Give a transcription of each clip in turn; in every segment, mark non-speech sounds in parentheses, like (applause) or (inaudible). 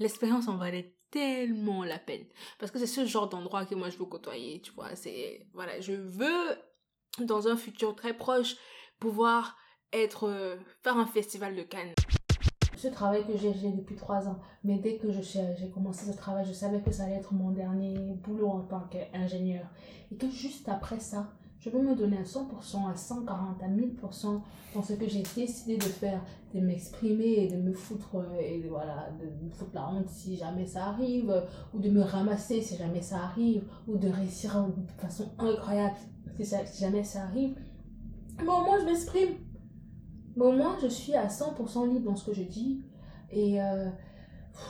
l'expérience en valait tellement la peine. Parce que c'est ce genre d'endroit que moi je veux côtoyer, tu vois. C'est, voilà, je veux, dans un futur très proche, pouvoir être, euh, faire un festival de Cannes. Ce travail que j'ai depuis trois ans, mais dès que j'ai commencé ce travail, je savais que ça allait être mon dernier boulot en tant qu'ingénieur. Et que juste après ça, je veux me donner à 100%, à 140, à 1000% dans ce que j'ai décidé de faire, de m'exprimer et de me foutre, euh, et voilà, de me foutre la honte si jamais ça arrive, ou de me ramasser si jamais ça arrive, ou de réussir de façon incroyable si, si jamais ça arrive. Mais au moins, je m'exprime. Mais au moins, je suis à 100% libre dans ce que je dis. Et euh,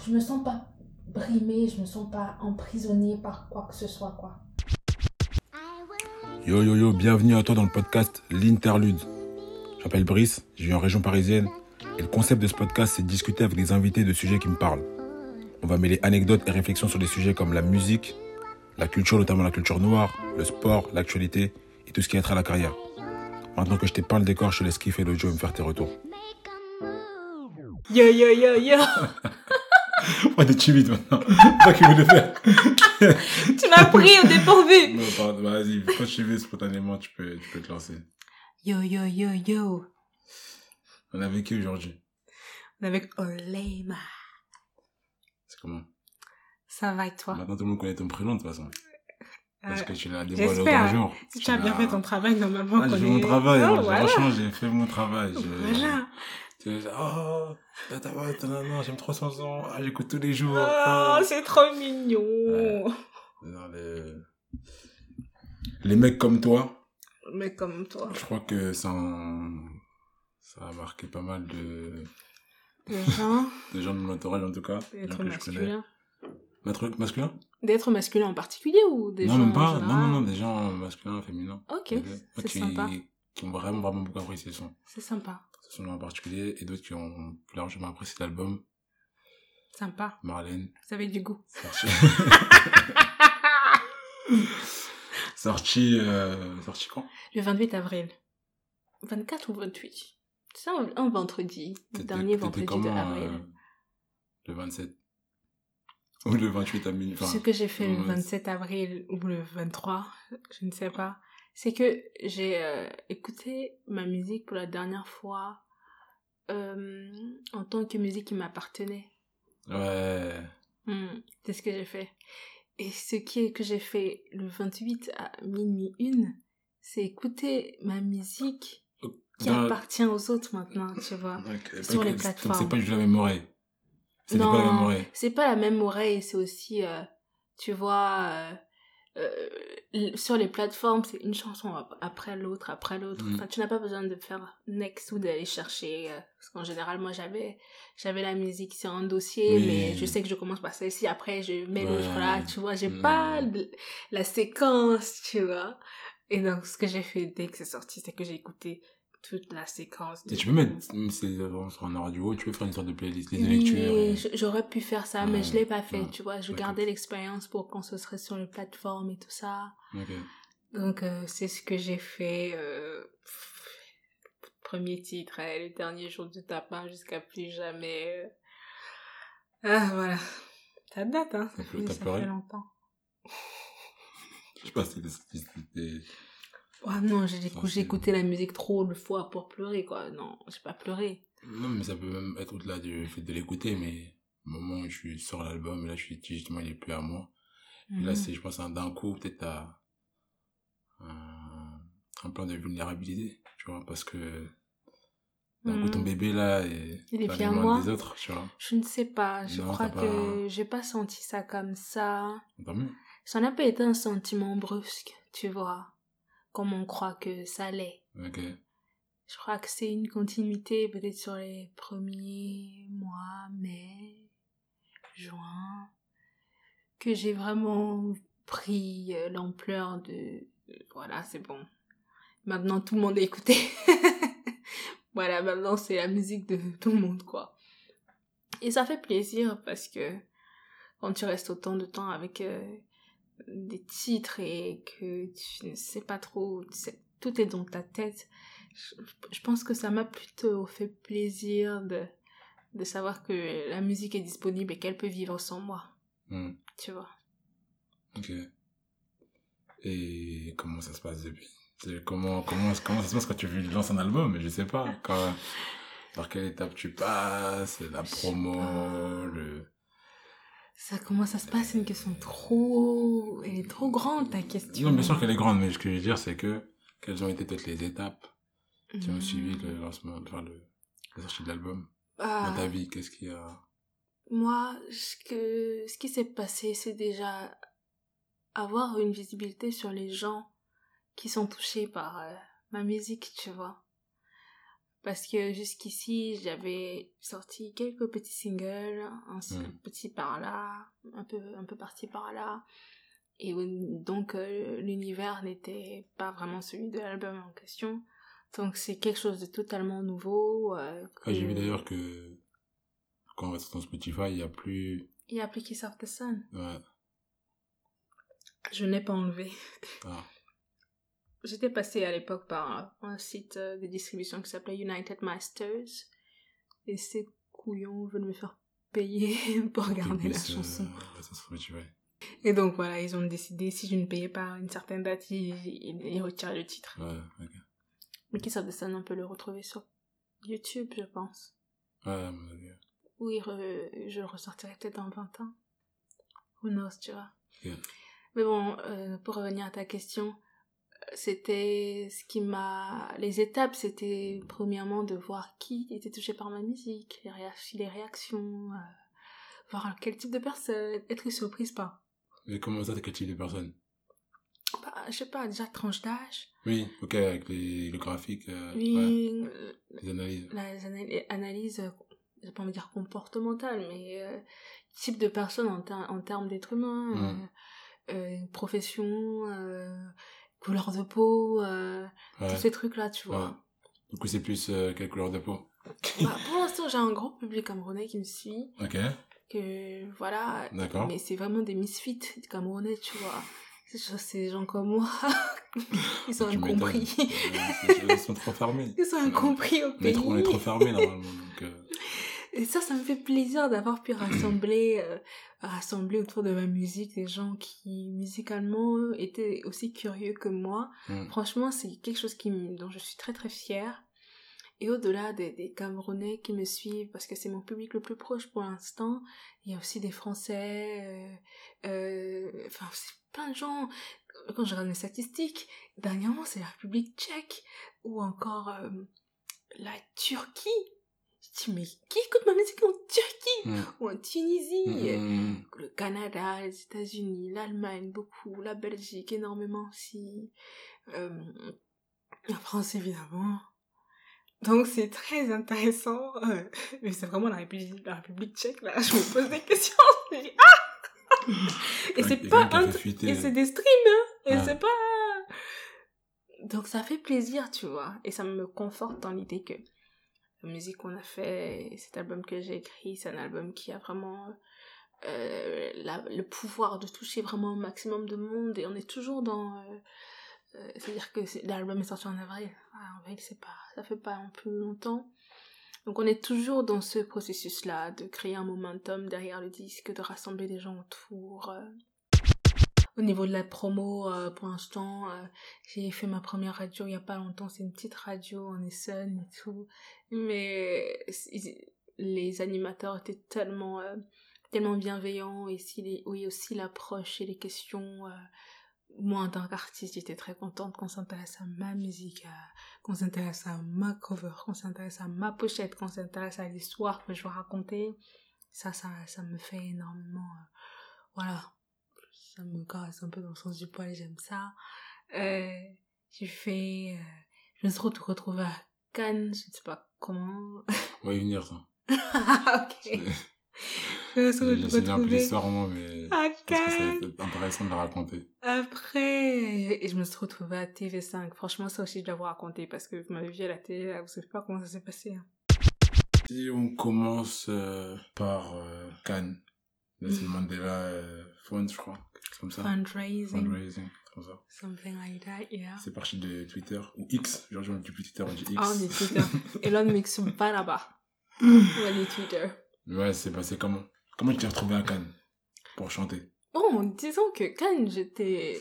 je me sens pas brimée, je me sens pas emprisonnée par quoi que ce soit, quoi. Yo yo yo, bienvenue à toi dans le podcast L'Interlude. Je m'appelle Brice, je vis en région parisienne et le concept de ce podcast c'est de discuter avec des invités de sujets qui me parlent. On va mêler anecdotes et réflexions sur des sujets comme la musique, la culture, notamment la culture noire, le sport, l'actualité et tout ce qui est à la carrière. Maintenant que je t'ai peint le décor, je te laisse kiffer le jeu et me faire tes retours. Yo yo yo yo (laughs) (laughs) On est timide maintenant. Toi qui voulais faire. tu m'as pris au dépourvu. Non, pardon, vas-y. Quand tu veux spontanément, tu peux, tu peux te lancer. Yo, yo, yo, yo. On est avec qui aujourd'hui On est avec Olema. C'est comment? Ça va et toi? Maintenant, tout le monde connaît ton prénom de toute façon. Parce Euh, que tu l'as dévoilé au jour. Si tu as bien fait ton travail, normalement, Ah, on j'ai fait mon travail. Oh. Franchement, j'ai fait mon travail. Voilà. Oh, non, j'aime trop son son. Ah, j'écoute tous les jours. Oh, c'est trop mignon. Ouais. Non, les... les mecs comme toi, Mais comme toi. je crois que ça, en- ça a marqué pas mal de, Les gens, (laughs) de gens de mon entourage en tout cas. d'être masculin. Maître masculin D'être masculin en particulier ou des Non, gens même en pas. Non, non, non, des gens masculins, féminins. Ok, c'est sympa. qui ont vraiment, vraiment beaucoup apprécié ce son. C'est sympa. Son en particulier. Et d'autres qui ont plus largement apprécié l'album. Sympa. Marlène. Vous avez du goût. Sorti. (laughs) sorti, euh, sorti quand? Le 28 avril. 24 ou 28 C'est un, un vendredi. Le dernier vendredi de comment, avril. euh, le 27 Ou le 28 à minuit. enfin, Ce que j'ai fait le ouais. 27 avril ou le 23, je ne sais pas, c'est que j'ai euh, écouté ma musique pour la dernière fois euh, en tant que musique qui m'appartenait. Ouais. Hmm, c'est ce que j'ai fait. Et ce qui est que j'ai fait le 28 à minuit une, c'est écouter ma musique qui Dans- appartient aux autres maintenant, tu vois. Sur les plateformes. C'est pas juste la même oreille. C'était pas la même oreille. c'est pas la même oreille, c'est aussi, euh, tu vois, euh, sur les plateformes, c'est une chanson ap- après l'autre, après l'autre. Mm. Enfin, tu n'as pas besoin de faire next ou d'aller chercher. euh, parce qu'en général, moi, j'avais, j'avais la musique sur un dossier, Oui. mais je sais que je commence par celle-ci, après, je mets Ouais. l'autre là, tu vois, j'ai Mm. pas la séquence, tu vois. Et donc, ce que j'ai fait dès que c'est sorti, c'est que j'ai écouté toute la séquence. Et tu peux mettre, si c'est sur un radio, tu peux faire une sorte de playlist, les oui, lectures. et- j- j'aurais pu faire ça, mais je l'ai pas fait, ouais, tu vois. Je gardais l'expérience pour quand ce serait sur les plateformes et tout ça. Donc, euh, c'est ce que j'ai fait. euh, premier titre, hein, le dernier jour du tapin jusqu'à plus jamais. euh. Ah, voilà. Ça date, hein. Ça, fait, ça fait longtemps. (laughs) Je sais pas si c'était- Oh non, j'ai écouté la musique trop de fois pour pleurer, quoi. Non, j'ai pas pleuré. Non, mais ça peut même être au-delà du fait de l'écouter, mais au moment où je sors l'album, là, je suis justement, il est plus à moi. Et là, Mhm. c'est, je pense, un d'un coup, peut-être à un, un plan de vulnérabilité, tu vois, parce que d'un coup, ton Mhm. bébé, là, et Il est de mains moi. des autres, tu vois. Je ne sais pas. Je Non, crois que j'ai pas senti ça comme ça. Tant mieux. Ça n'a pas été un sentiment brusque, tu vois, comme on croit que ça l'est. Je crois que c'est une continuité peut-être sur les premiers mois, mai, juin, que j'ai vraiment pris euh, l'ampleur de... Voilà, c'est bon. Maintenant, tout le monde a écouté. (laughs) voilà, maintenant, c'est la musique de tout le monde, quoi. Et ça fait plaisir parce que quand tu restes autant de temps avec euh, des titres et que tu ne sais pas trop, tout est dans ta tête, je, je pense que ça m'a plutôt fait plaisir de, de savoir que la musique est disponible et qu'elle peut vivre sans moi. Hmm. Tu vois. Ok. Et comment ça se passe depuis? Comment, comment, comment ça se passe quand tu lances un album? Je sais pas. Quand, par quelle étape tu passes? La promo, le... Ça, comment ça se passe C'est une question trop... Elle est trop grande, ta question. Non, bien sûr qu'elle est grande, mais ce que je veux dire, c'est que quelles ont été peut-être les étapes qui ont Hmm. suivi le lancement, enfin, le, la sortie de l'album Ah, Dans ta vie, qu'est-ce qu'il y a Moi, ce, que, ce qui s'est passé, c'est déjà avoir une visibilité sur les gens qui sont touchés par euh, ma musique, tu vois. Parce que jusqu'ici, j'avais sorti quelques petits singles, un petit par là, un peu, un peu parti par là. Et donc, euh, l'univers n'était pas vraiment celui de l'album en question. Donc, c'est quelque chose de totalement nouveau. euh, Ah, J'ai vu d'ailleurs que quand on sur ton Spotify, il n'y a plus... Il y a plus Kiss of the Sun. Ouais. Je n'ai pas enlevé. Ah. J'étais passée à l'époque par un site euh, de distribution qui s'appelait United Masters. Et ces couillons veulent me faire payer (laughs) pour regarder la euh, chanson. (laughs) Et donc voilà, ils ont décidé, si je ne payais pas une certaine date, ils, ils, ils retiraient le titre. Ouais. Mais Kiss of the Sun, on peut le retrouver sur YouTube, je pense. Ouais, mon. Oui, re- je le ressortirai peut-être dans 20 ans. Who knows, tu vois. Mais bon, euh, pour revenir à ta question, c'était ce qui m'a... Les étapes, c'était premièrement de voir qui était touché par ma musique, les, réac- les réactions, euh, voir quel type de personne, être surprise par... Mais comment ça, quel type de personne? Bah, je sais pas, déjà tranche d'âge. Oui, ok, avec les, le graphique, euh, Oui, euh, les analyses. les ana- analyses, euh, je vais pas me dire comportementales, mais euh, type de personne en, ter- en termes d'être humain, Mm. euh, euh, profession, couleur de peau, euh, Ouais. tous ces trucs-là, tu ouais. vois. Du coup, c'est plus euh, quelle couleur de peau? Bah, pour l'instant, j'ai un gros public camerounais qui me suit, Ok, que voilà, d'accord. mais c'est vraiment des misfits camerounais, tu vois. C'est des gens comme moi, (laughs) ils sont Tu incompris. Ils sont trop fermés. (laughs) Ils sont incompris au pays. on est trop fermés, normalement. (laughs) Donc, euh, Et ça, ça me fait plaisir d'avoir pu rassembler, euh, rassembler autour de ma musique des gens qui, musicalement, étaient aussi curieux que moi. hmm. Franchement, c'est quelque chose qui, dont je suis très très fière. Et au-delà des, des Camerounais qui me suivent, parce que c'est mon public le plus proche pour l'instant, il y a aussi des Français, euh, euh, enfin, c'est plein de gens. Quand je regarde mes statistiques, dernièrement, c'est la République tchèque, ou encore la Turquie. Dis, mais qui écoute ma musique en Turquie Hmm. Ou en Tunisie Hmm. le Canada, les États-Unis, l'Allemagne, beaucoup, la Belgique, énormément aussi, euh, la France évidemment. Donc c'est très intéressant, euh, (laughs) mais c'est vraiment la République, la République tchèque là, je me pose des questions, (laughs) dis, ah! Et c'est pas un fuiter, et euh, c'est des streams, hein, et c'est pas... Donc ça fait plaisir, tu vois, et ça me conforte dans l'idée que la musique qu'on a fait, cet album que j'ai écrit, c'est un album qui a vraiment euh, la- le pouvoir de toucher vraiment un maximum de monde, et on est toujours dans... euh, euh, C'est-à-dire que l'album est sorti en avril, Ah, en avril c'est pas... ça fait pas non plus longtemps. Donc on est toujours dans ce processus-là, de créer un momentum derrière le disque, de rassembler des gens autour. Au niveau de la promo, euh, pour l'instant, euh, j'ai fait ma première radio il y a pas longtemps, c'est une petite radio en Essonne et tout. Mais les animateurs étaient tellement, euh, tellement bienveillants et si les, oui, aussi l'approche et les questions. moi, en tant qu'artiste, j'étais très contente qu'on s'intéresse à ma musique, qu'on s'intéresse à ma cover, qu'on s'intéresse à ma pochette, qu'on s'intéresse à l'histoire que je veux raconter. Ça, ça, ça me fait énormément. voilà. Ça me caresse un peu dans le sens du poil, j'aime ça. Euh, j'ai fait. euh, je me suis retrou- retrouvée à Cannes, je ne sais pas comment. On va y venir, ça. (laughs) ok. Je me suis Je sais bien plus retrouvée l'histoire, moi, mais à Cannes. être intéressant de la raconter. Après, et je me suis retrouvée à TV5. Franchement, ça aussi, je dois vous raconter parce que vous m'avez vu à la télé, là, vous savez pas comment ça s'est passé. hein. Si on commence euh, par euh, Cannes, Nelson Mandela euh, Fund, je crois, comme ça. Fundraising, Fundraising, comme ça. something like that, yeah. C'est parti de Twitter, ou X, genre on dit plus Twitter, on dit X. Ah, (laughs) on est Twitter. Elon mixe pas là-bas. Allez, Twitter? Ouais, c'est passé comment? Comment tu t'es retrouvé à Cannes pour chanter? Bon, disons que Cannes, j'étais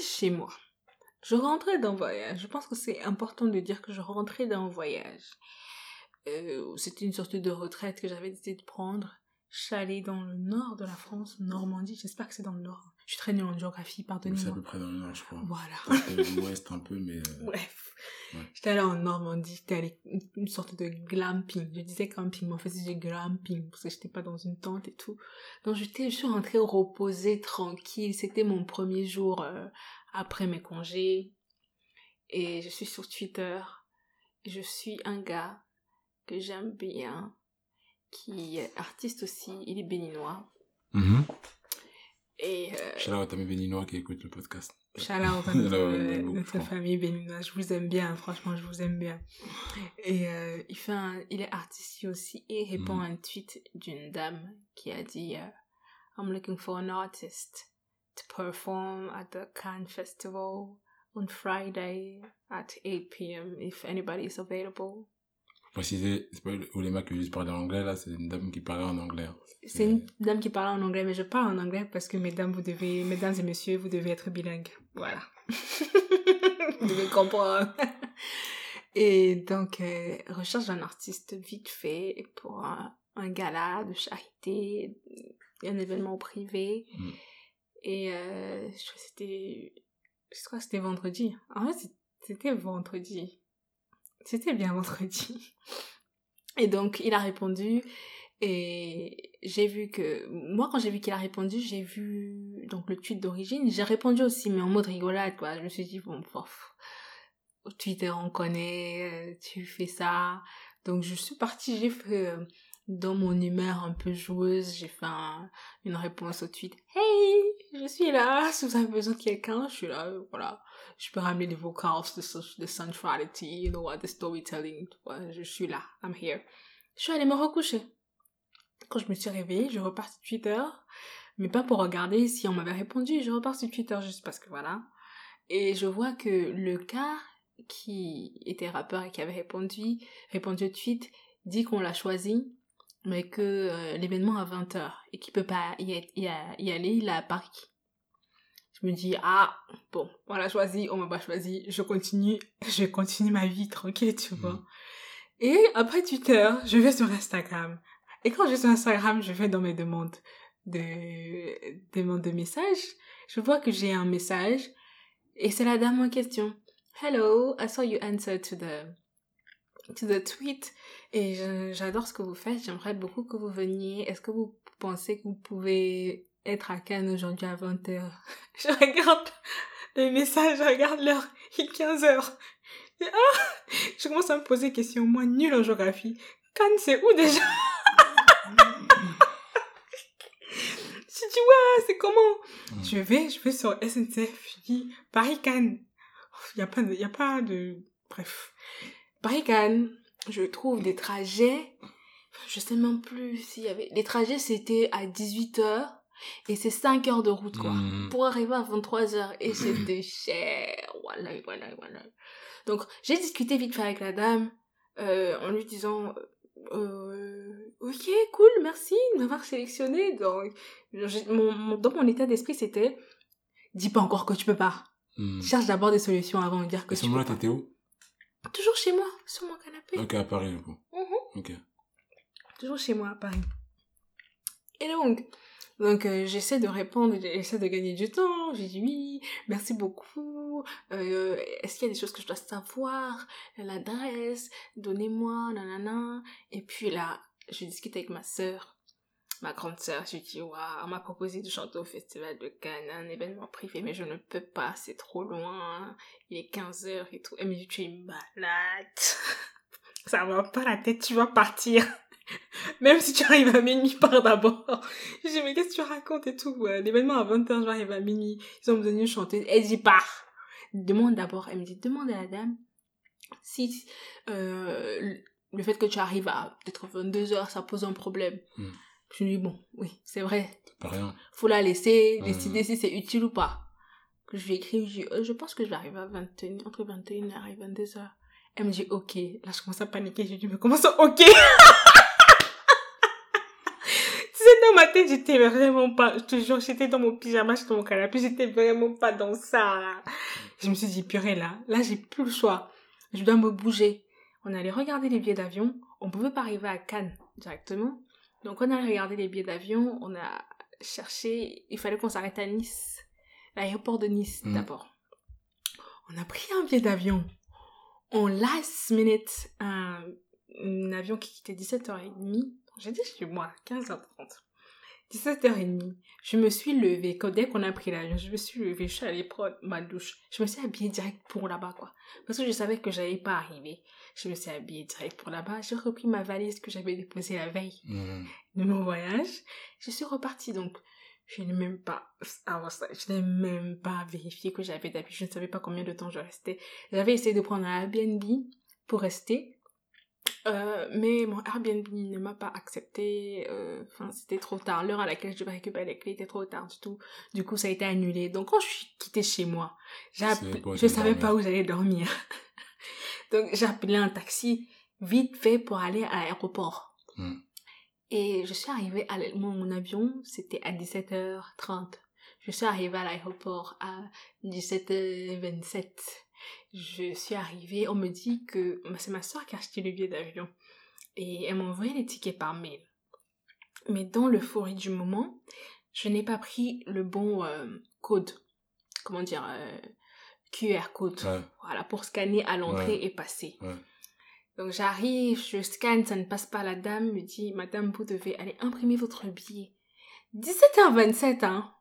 chez moi. Je rentrais d'un voyage. Je pense que c'est important de dire que je rentrais d'un voyage. Euh, C'était une sorte de retraite que j'avais décidé de prendre. Allée dans le nord de la France, Normandie. J'espère que c'est dans le nord. Je suis très nulle en géographie, C'est à pardonnez-moi. peu près dans le nord, je crois. Voilà. L'ouest un peu, mais. euh, Bref. Ouais. J'étais allée en Normandie, j'étais allée une, sorte de glamping. Je disais camping, mais en fait c'était glamping parce que j'étais pas dans une tente et tout. Donc j'étais, je suis rentrée reposée, tranquille. C'était mon premier jour euh, après mes congés. Et je suis sur Twitter. Je suis un gars que j'aime bien, qui est artiste aussi. Il est béninois. mhm. Et euh, à mes béninois qui écoutent le podcast. Out à (laughs) Là, notre, famille béninoise. Je vous aime bien, franchement, je vous aime bien. Et euh, il, fait un, il est artiste aussi et répond Mhm. à un tweet d'une dame qui a dit euh, I'm looking for an artist to perform at the Cannes Festival on Friday at 8 p.m. if anybody is available. Préciser, c'est pas Olema qui juste parler en anglais, là, c'est une dame qui parlait en anglais. C'est une dame qui parle en anglais, mais je parle en anglais parce que mesdames, vous devez, mesdames et messieurs, vous devez être bilingues. Voilà. (laughs) vous devez comprendre. (laughs) Et donc, euh, recherche d'un artiste vite fait pour un, un gala de charité, un événement privé. Mm. Et euh, je crois que c'était, je crois que c'était vendredi. En fait, c'est- c'était vendredi. C'était bien vendredi. Et donc, il a répondu. Et j'ai vu que, moi, quand j'ai vu qu'il a répondu, j'ai vu, donc, le tweet d'origine. J'ai répondu aussi, mais en mode rigolade, quoi. Je me suis dit, bon, pof, Twitter, on connaît, euh, tu fais ça. Donc, je suis partie, j'ai fait, euh, dans mon humeur un peu joueuse, j'ai fait un- une réponse au tweet. Hey, je suis là, si vous avez besoin de quelqu'un, je suis là, euh, voilà. Je peux ramener les vocals de, so- de sensuality, you know what, the storytelling, je suis là, I'm here. Je suis allée me recoucher. Quand je me suis réveillée, je repars sur Twitter, mais pas pour regarder si on m'avait répondu, je repars sur Twitter juste parce que voilà. Et je vois que le gars qui était rappeur et qui avait répondu, répondu au tweet, dit qu'on l'a choisi, mais que euh, l'événement à 20h et qu'il peut pas y, a- aller, il est à Paris. Je me dis, ah, bon, on l'a choisi, on m'a pas choisi, je continue, (laughs) je continue ma vie tranquille, tu vois. Mhm. Et après Twitter, je vais sur Instagram. Et quand je vais sur Instagram, je vais dans mes demandes de, demandes de messages. Je vois que j'ai un message et c'est la dame en question. Hello, I saw you answer to the, to the tweet. Et j'adore ce que vous faites. J'aimerais beaucoup que vous veniez. Est-ce que vous pensez que vous pouvez être à Cannes aujourd'hui à 20h? (laughs) Je regarde le message, je regarde l'heure. Il est 15h. Et ah! Je commence à me poser des questions. Moi, nulle en géographie. Cannes, c'est où déjà? (laughs) Je dis, ouais, c'est comment? Mm. Je vais, je vais sur SNCF, je dis, Paris-Cannes. Il n'y a pas de, a pas de, bref. Paris-Cannes, je trouve des trajets, je sais même plus s'il y avait, les trajets c'était à 18h, et c'est 5 heures de route, quoi. Mhm. Pour arriver à 23h, et c'était cher. Voilà, voilà, voilà. Donc, j'ai discuté vite fait avec la dame, euh, en lui disant, euh, ok, cool, merci de m'avoir sélectionné. Donc, j'ai- mon, mon- dans mon état d'esprit, c'était, dis pas encore que tu peux pas. Mhm. Cherche d'abord des solutions avant de dire que À ce tu peux moment-là, pas. t'étais où? Toujours chez moi, sur mon canapé. Ok, à Paris, du coup. Mhm. Ok. Toujours chez moi, à Paris. Et donc, donc euh, j'essaie de répondre, j'essaie de gagner du temps. J'ai dit oui, merci beaucoup. Euh, Est-ce qu'il y a des choses que je dois savoir? L'adresse, donnez-moi, nanana. Et puis là, je discute avec ma sœur, ma grande sœur. Je dis, waouh, on m'a proposé de chanter au Festival de Cannes, un événement privé, mais je ne peux pas, c'est trop loin. Il est 15h et tout. Elle me dit, tu es malade. Ça va pas la tête, tu vas partir. (laughs) Même si tu arrives à minuit, pars d'abord. (laughs) Je dis, mais qu'est-ce que tu racontes et tout L'événement à 20h, j'arrive à minuit. Ils ont besoin de chanter. Elle dit, pars. Demande d'abord. Elle me dit, demande à la dame si euh, le- fait que tu arrives à peut-être 22h, ça pose un problème. Hmm. Je lui dis, bon, oui, c'est vrai. Pas rien. Faut la laisser, Hmm. décider si c'est utile ou pas. Je lui écris, je dis, euh, je pense que je vais arriver à 21, entre 21h et 22h. Elle me dit ok. Là, je commence à paniquer. Je dis mais comment ça ok? (laughs) Tu sais, dans ma tête, j'étais vraiment pas, je te jure, j'étais dans mon pyjama, j'étais dans mon canapé, j'étais vraiment pas dans ça. Je me suis dit, purée, là, là, j'ai plus le choix. Je dois me bouger. On allait regarder les billets d'avion. On pouvait pas arriver à Cannes directement. Donc, on a regardé les billets d'avion. On a cherché, il fallait qu'on s'arrête à Nice. L'aéroport de Nice, Mhm. d'abord. On a pris un billet d'avion. En last minute, un, un avion qui quittait 17h30. J'ai dit chez moi, 15h30. 17h30. Je me suis levée. Quand, dès qu'on a pris l'avion, je me suis levée. Je suis allée prendre ma douche. Je me suis habillée direct pour là-bas, quoi. Parce que je savais que j'allais pas arriver. Je me suis habillée direct pour là-bas. J'ai repris ma valise que j'avais déposée la veille Mhm. de mon voyage. Je suis repartie donc. Je n'ai même pas, ça, je n'ai même pas vérifié que j'avais d'habitude. Je ne savais pas combien de temps je restais. J'avais essayé de prendre un Airbnb pour rester. Euh, mais mon Airbnb ne m'a pas accepté. euh, Enfin, c'était trop tard. L'heure à laquelle je devais récupérer les clés était trop tard du tout. Du coup, ça a été annulé. Donc, quand je suis quittée chez moi, savais je t'allais savais pas où j'allais dormir. (laughs) Donc, j'ai appelé un taxi vite fait pour aller à l'aéroport. Mhm. Et je suis arrivée à mon, mon avion, c'était à 17h30. Je suis arrivée à l'aéroport à 17h27. Je suis arrivée, on me dit que c'est ma soeur qui a acheté le billet d'avion. Et elle m'a envoyé les tickets par mail. Mais dans l'euphorie du moment, je n'ai pas pris le bon euh, code. Comment dire euh, QR code. Ouais. Voilà, pour scanner à l'entrée Ouais. et passer. Ouais. Donc j'arrive, je scanne, ça ne passe pas. La dame me dit, Madame, vous devez aller imprimer votre billet. 17h27, hein.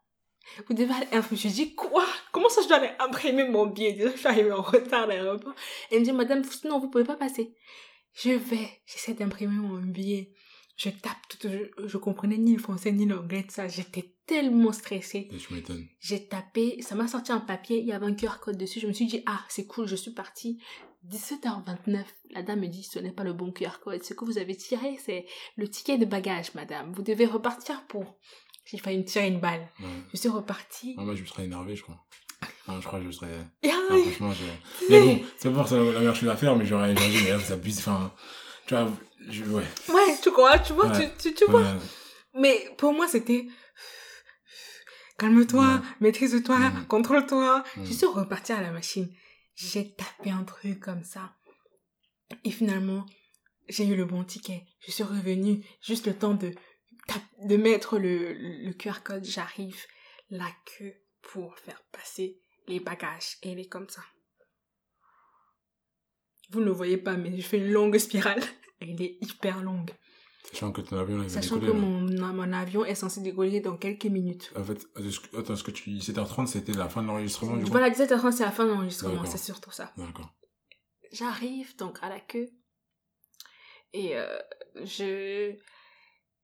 Vous devez aller imprimer. Je dis, quoi? Comment ça je dois aller imprimer mon billet? Déjà, je suis arrivée en retard à l'aéroport. Elle me dit, Madame, sinon vous pouvez pas passer. Je vais, j'essaie d'imprimer mon billet. Je tape, tout, je, je comprenais ni le français ni l'anglais, tout ça. J'étais tellement stressée. Et tu m'étonnes. J'ai tapé, ça m'a sorti un papier, il y avait un QR code dessus. Je me suis dit, ah, c'est cool, je suis partie. 17h29, la dame me dit, ce n'est pas le bon QR code. Ce que vous avez tiré, c'est le ticket de bagage, madame. Vous devez repartir pour. J'ai failli me tirer une balle. Ouais. Je suis repartie. Ah, moi, je me serais énervé, je crois. Non, je crois que je serais. Ah, ah, franchement, je... (laughs) Mais bon, c'est pas pour ça la meilleure chose à faire, mais j'aurais dit, mais là, ça abuse. Enfin, tu vois, je... ouais. ouais, tu crois, tu vois, Ouais. tu, tu, tu vois. Ouais. Mais pour moi, c'était. (sighs) Calme-toi, Ouais. maîtrise-toi, Mhm. contrôle-toi. Je suis repartie à la machine. J'ai tapé un truc comme ça. Et finalement, j'ai eu le bon ticket. Je suis revenue juste le temps de, de mettre le, le QR code. J'arrive, la queue pour faire passer les bagages. Et elle est comme ça. Vous ne le voyez pas, mais je fais une longue spirale. (laughs) Elle est hyper longue. Sachant que ton avion, va Sachant que mon, mon avion est censé décoller dans quelques minutes. En fait, attends, ce que tu dis 7h30, c'était la fin de l'enregistrement, du coup? Voilà, 17h30, c'est la fin de l'enregistrement. C'est surtout ça. D'accord. J'arrive donc à la queue. Et euh, je,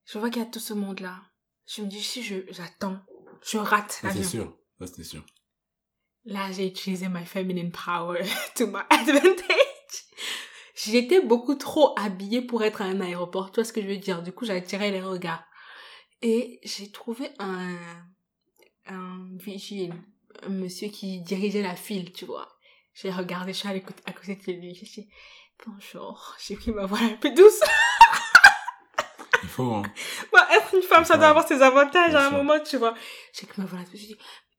je vois qu'il y a tout ce monde-là. Je me dis, si je, j'attends, je rate Ça, c'est l'avion. sûr. Ça, c'était sûr. Là, j'ai utilisé my feminine power (laughs) to my advantage. J'étais beaucoup trop habillée pour être à un aéroport, tu vois ce que je veux dire. Du coup, attiré les regards. Et j'ai trouvé un, un vigile, un monsieur qui dirigeait la file, tu vois. J'ai regardé, je suis allée à côté de lui. J'ai dit, bonjour. J'ai pris ma voix la plus douce. Il faut, hein. Bah, être une femme, ça doit avoir ses avantages Bien à un sûr. moment, tu vois. J'ai que ma voix là J'ai dit,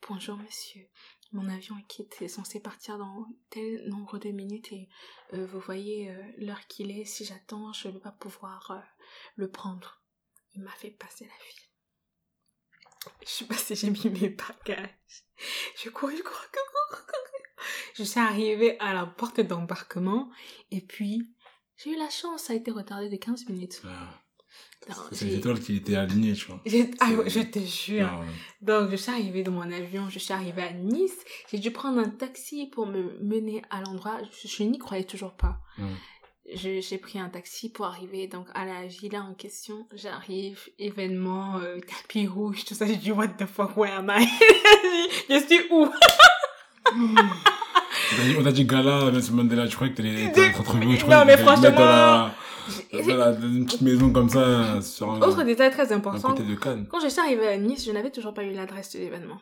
bonjour monsieur, mon avion est quitte, est censé partir dans tel nombre de minutes et euh, vous voyez euh, l'heure qu'il est, si j'attends, je ne vais pas pouvoir euh, le prendre. Il m'a fait passer la file. Je suis passée, j'ai mis mes bagages. Je cours, je cours, je cours. Je suis arrivée à la porte d'embarquement et puis j'ai eu la chance, ça a été retardé de 15 minutes. Ah. C'est les étoiles qui étaient alignées, tu vois. ah, je te jure. Ah, ouais. Donc, je suis arrivée dans mon avion, je suis arrivée à Nice. J'ai dû prendre un taxi pour me mener à l'endroit. Je, je n'y croyais toujours pas. Je- J'ai pris un taxi pour arriver donc à la villa en question. J'arrive, événement, euh, tapis rouge, tout ça. J'ai dit, what the fuck, where am I? (laughs) je suis où? (laughs) On t'a dit- On t'a dit gala, Nelson Mandela, tu croyais que t'allais être entre nous, je Non, mais franchement, la- Une petite (laughs) maison comme ça, sur un, Autre détail très important. côté de Cannes. Quand je suis arrivée à Nice, je n'avais toujours pas eu l'adresse de l'événement.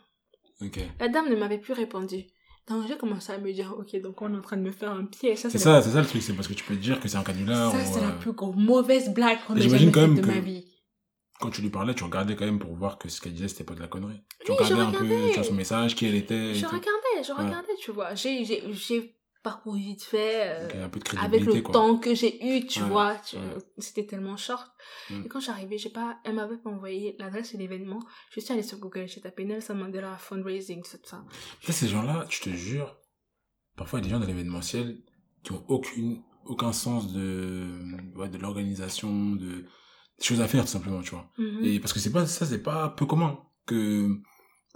La dame ne m'avait plus répondu. Donc j'ai commencé à me dire, ok, donc on est en train de me faire un pied. C'est ça, c'est ça le truc, c'est parce que tu peux te dire que c'est un canular. Ça, c'est la euh, plus mauvaise blague qu'on ait jamais faite de que- ma vie. Quand tu lui parlais, tu regardais quand même pour voir que ce qu'elle disait, c'était pas de la connerie. Tu Oui, regardais un peu, tu vois son message, qui elle était. Je tout. regardais, je Ouais. regardais, tu vois. J'ai, parcouru vite fait. euh, avec le quoi. temps que j'ai eu, tu Ouais, vois, ouais. c'était tellement short. Mm. Et quand j'arrivais, j'ai pas, elle m'avait pas envoyé l'adresse de l'événement. Je suis allée sur Google, j'ai tapé Nelson Mandela fundraising, tout ça. Sais, ces gens-là, je te jure, parfois il y a des gens dans l'événementiel qui ont aucune, aucun sens de, ouais, de l'organisation, de, des choses à faire, tout simplement, tu vois. Mhm. Et parce que c'est pas, ça, c'est pas peu commun que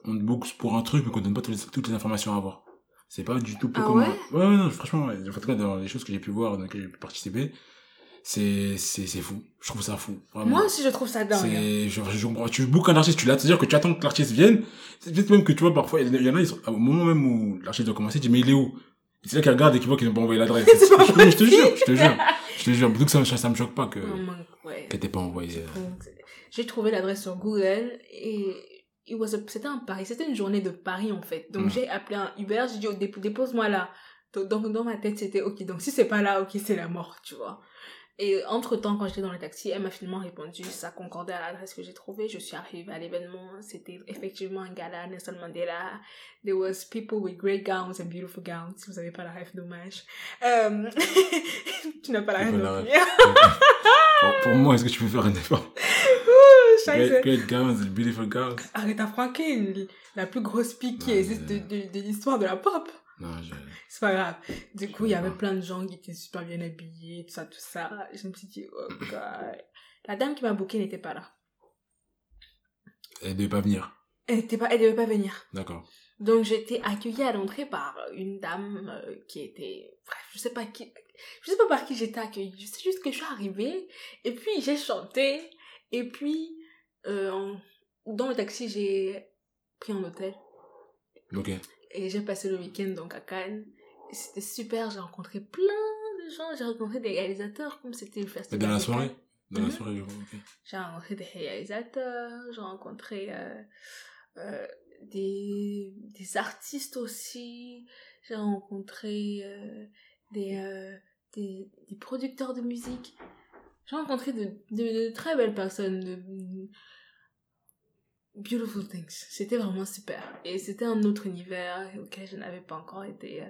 on te book pour un truc, mais qu'on donne pas toutes les, toutes les informations à avoir. C'est pas du tout peu Ah commun. ouais? Ouais, non, franchement, ouais. en tout cas, dans les choses que j'ai pu voir, dans lesquelles j'ai pu participer, c'est, c'est, c'est fou. Je trouve ça fou. Vraiment. Moi aussi, je trouve ça dingue. C'est, je, je. Tu bookes un artiste, tu l'as, c'est-à-dire que tu attends que l'artiste vienne. C'est peut-être même que tu vois, parfois, il y en a, ils sont, au moment même où l'artiste doit commencer, tu dis, mais il est où? Et c'est là qu'il regarde et qu'il voit qu'ils n'ont pas envoyé l'adresse. (laughs) Je, je te jure, je te jure. Je te jure. Donc ça, ça, ça me choque pas que, ouais. t'ait pas envoyé. euh. J'ai trouvé l'adresse sur Google et c'était un pari. C'était une journée de Paris, en fait. Donc, Mm. j'ai appelé un Uber, j'ai dit, oh, dép- dépose-moi là. Donc, dans ma tête, c'était, ok, donc si c'est pas là, ok, c'est la mort, tu vois. Et entre-temps, quand j'étais dans le taxi, elle m'a finalement répondu, ça concordait à l'adresse que j'ai trouvée. Je suis arrivée à l'événement. C'était effectivement un gala, Nelson Mandela. There was people with great gowns and beautiful gowns. Si vous avez pas la rêve, dommage. Euh, (laughs) tu n'as pas la rêve non plus. (laughs) pour, pour moi, est-ce que tu peux faire un effort? Scheiße. Great, great beautiful. Aretha Franklin, la plus grosse pique qui existe de, mais- de, de l'histoire de la pop. Non, je, C'est pas grave. Du coup, il y avait plein de gens qui étaient super bien habillés, tout ça, tout ça. Je me suis dit, oh god. La dame qui m'a booké n'était pas là. elle devait pas venir. Elle était pas, elle devait pas venir. D'accord. Donc été accueillie à l'entrée par une dame euh, qui était, bref, je sais pas qui, je sais pas par qui j'étais accueillie. Je sais juste que je suis arrivée et puis j'ai chanté et puis en- dans le taxi j'ai pris un hôtel. Ok. Et j'ai passé le week-end donc à Cannes. C'était super, j'ai rencontré plein de gens, j'ai rencontré des réalisateurs comme c'était le festival. dans la soirée? Dans la Mhm. soirée, ok. J'ai rencontré des réalisateurs, j'ai rencontré euh, euh, des, des artistes aussi, j'ai rencontré euh, des, euh, des, des producteurs de musique. J'ai rencontré de, de, de très belles personnes, de beautiful things. C'était vraiment super. Et c'était un autre univers auquel je n'avais pas encore été euh,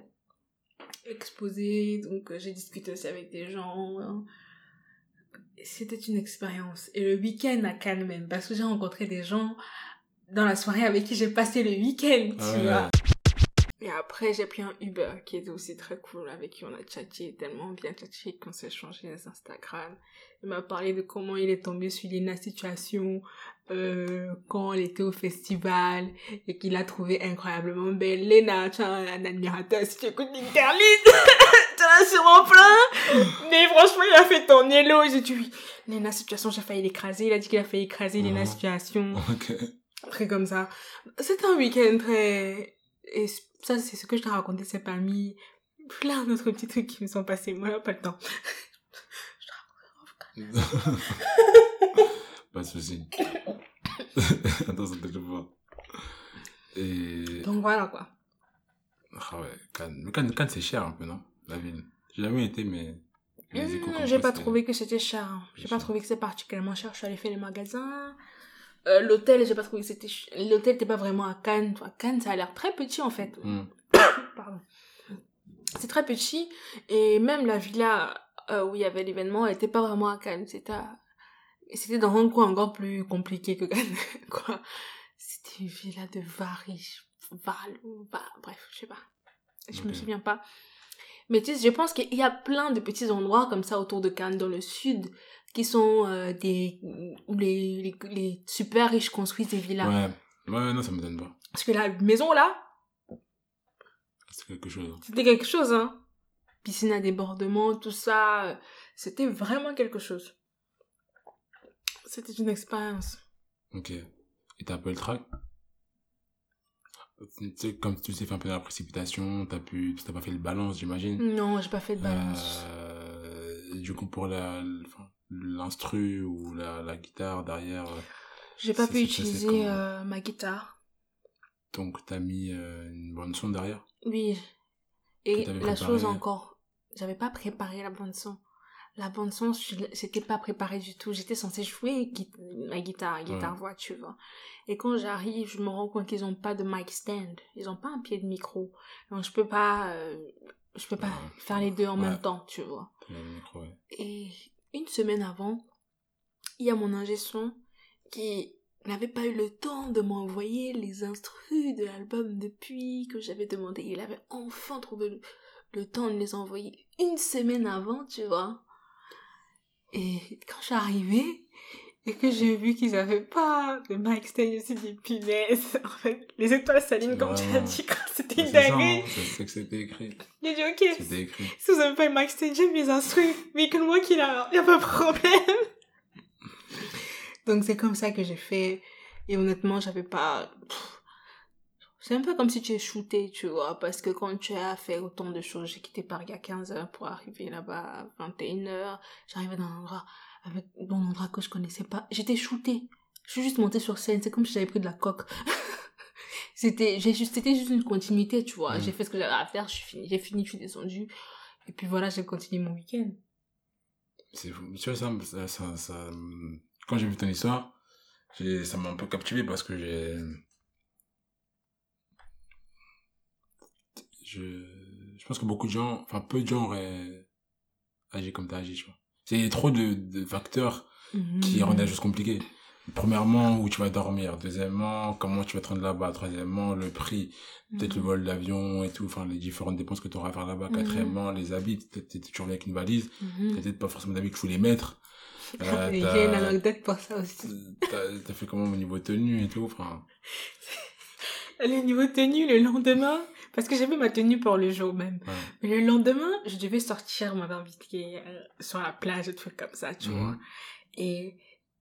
exposée. Donc euh, j'ai discuté aussi avec des gens. hein. C'était une expérience. Et le week-end à Cannes même, parce que j'ai rencontré des gens dans la soirée avec qui j'ai passé le week-end, tu Ah ouais. vois. Et après, j'ai pris un Uber qui était aussi très cool, avec qui on a chatté, tellement bien chatté qu'on s'est échangé les Instagram. Il m'a parlé de comment il est tombé sur Lena Situation euh, quand elle était au festival et qu'il a trouvé incroyablement belle. Lena, tu as un admirateur si tu écoutes l'interlude. (laughs) tu as sûrement plein. Mais franchement, il a fait ton hello. J'ai dit oui. Lena Situation, j'ai failli l'écraser. Il a dit qu'il a failli écraser Lena Mhm. Situation (laughs) Ok. truc comme ça. C'était un week-end très... Et ça, c'est ce que je t'ai raconté, c'est parmi plein d'autres petits trucs qui me sont passés. Moi, pas le temps. (laughs) pas de souci. Attends, ça te vois. Et, Donc voilà, quoi. ah ouais, Cannes. Cannes, Cannes, c'est cher un peu, non? La ville. J'ai jamais été, mais. Mmh, J'ai pas trouvé que c'était cher. hein. J'ai pas cher. trouvé que c'était particulièrement cher. Je suis allée faire les magasins. Euh, L'hôtel, j'ai pas trouvé que c'était... ch- L'hôtel n'était pas vraiment à Cannes. À Cannes, ça a l'air très petit, en fait. Hmm. (coughs) Pardon. C'est très petit. Et même la villa euh, où il y avait l'événement, elle était pas vraiment à Cannes. C'était à- c'était dans un coin encore plus compliqué que Cannes, (laughs) quoi. C'était une villa de Varig, Val, bref, je sais pas. Je me Ok. souviens pas. Mais tu sais, je pense qu'il y a plein de petits endroits comme ça autour de Cannes, dans le sud, qui sont euh, des... où les, les, les super riches construisent des villas. Ouais. Ouais, non, ça me donne pas. Parce que la maison là, C'est quelque chose. C'était quelque chose, hein. Piscine à débordement, tout ça. euh, C'était vraiment quelque chose. C'était une expérience. Ok. Et t'as un peu le track? Tu sais, comme tu t'es fait un peu dans la précipitation, t'as pu, t'as pas fait le balance, j'imagine. Non, j'ai pas fait de balance. Euh, du coup, pour la, l'instru ou la, la guitare derrière, j'ai pas pu utiliser euh, ma guitare. Donc, t'as mis euh, une bonne son derrière? Oui. Et la chose encore, j'avais pas préparé la bande son. La bande son, c'était pas préparé du tout. J'étais censée jouer ma guitare, guitare-voix, tu vois. Et quand j'arrive, je me rends compte qu'ils ont pas de mic stand. Ils ont pas un pied de micro. Donc je peux pas, euh, je peux pas Ouais. faire les deux en Ouais. même temps, tu vois. Micro, ouais. Et une semaine avant, il y a mon ingé son qui n'avait pas eu le temps de m'envoyer les instrus de l'album depuis que j'avais demandé. Il avait enfin trouvé le, le temps de les envoyer une semaine avant, tu vois. Et quand je suis arrivée et que j'ai vu qu'ils avaient pas de mic stand, je me suis dit, punaise, en fait, les étoiles s'alignent comme tu as dit, quand c'était une dinguerie. hein, c'est que c'était écrit. J'ai dit, ok, C'était écrit. si vous avez pas mic stand, j'ai mes instrus. Mais que moi qui l'a, y a pas de problème. (laughs) Donc c'est comme ça que j'ai fait. Et honnêtement, j'avais pas... pff, C'est un peu comme si tu es shooté, tu vois. Parce que quand tu as fait autant de choses, j'ai quitté Paris à 15h pour arriver là-bas à 21h. J'arrivais dans un endroit, avec, dans un endroit que je connaissais pas. J'étais shootée. Je suis juste montée sur scène. C'est comme si j'avais pris de la coque. (laughs) c'était, j'ai juste, c'était juste une continuité, tu vois. Mm. J'ai fait ce que j'avais à faire. Je suis fini, j'ai fini, je suis descendue. Et puis voilà, j'ai continué mon week-end. C'est fou. Tu vois, ça, ça, ça, ça me- quand j'ai vu ton histoire, j'ai- ça m'a un peu captivé parce que j'ai. Je, je pense que beaucoup de gens, enfin peu de gens auraient agi comme t'as agi, tu vois. C'est trop de, de facteurs qui Mhm. rendent la chose compliquée. Premièrement, où tu vas dormir. Deuxièmement, comment tu vas te rendre là-bas. Troisièmement, le prix. Peut-être le Mhm. vol d'avion et tout. Enfin, les différentes dépenses que tu auras à faire là-bas. Mhm. Quatrièmement, les habits. Peut-être que tu reviens avec une valise. Peut-être pas forcément d'habits qu'il faut les mettre. Euh, J'ai une anecdote pour ça aussi. T'as t'as fait comment au niveau tenue et tout. Enfin, (laughs) Le niveau tenue le lendemain, parce que j'avais ma tenue pour le jour même. ouais. Mais le lendemain, je devais sortir, on m'avait invité euh, sur la plage, des trucs comme ça, tu Mhm. vois. Et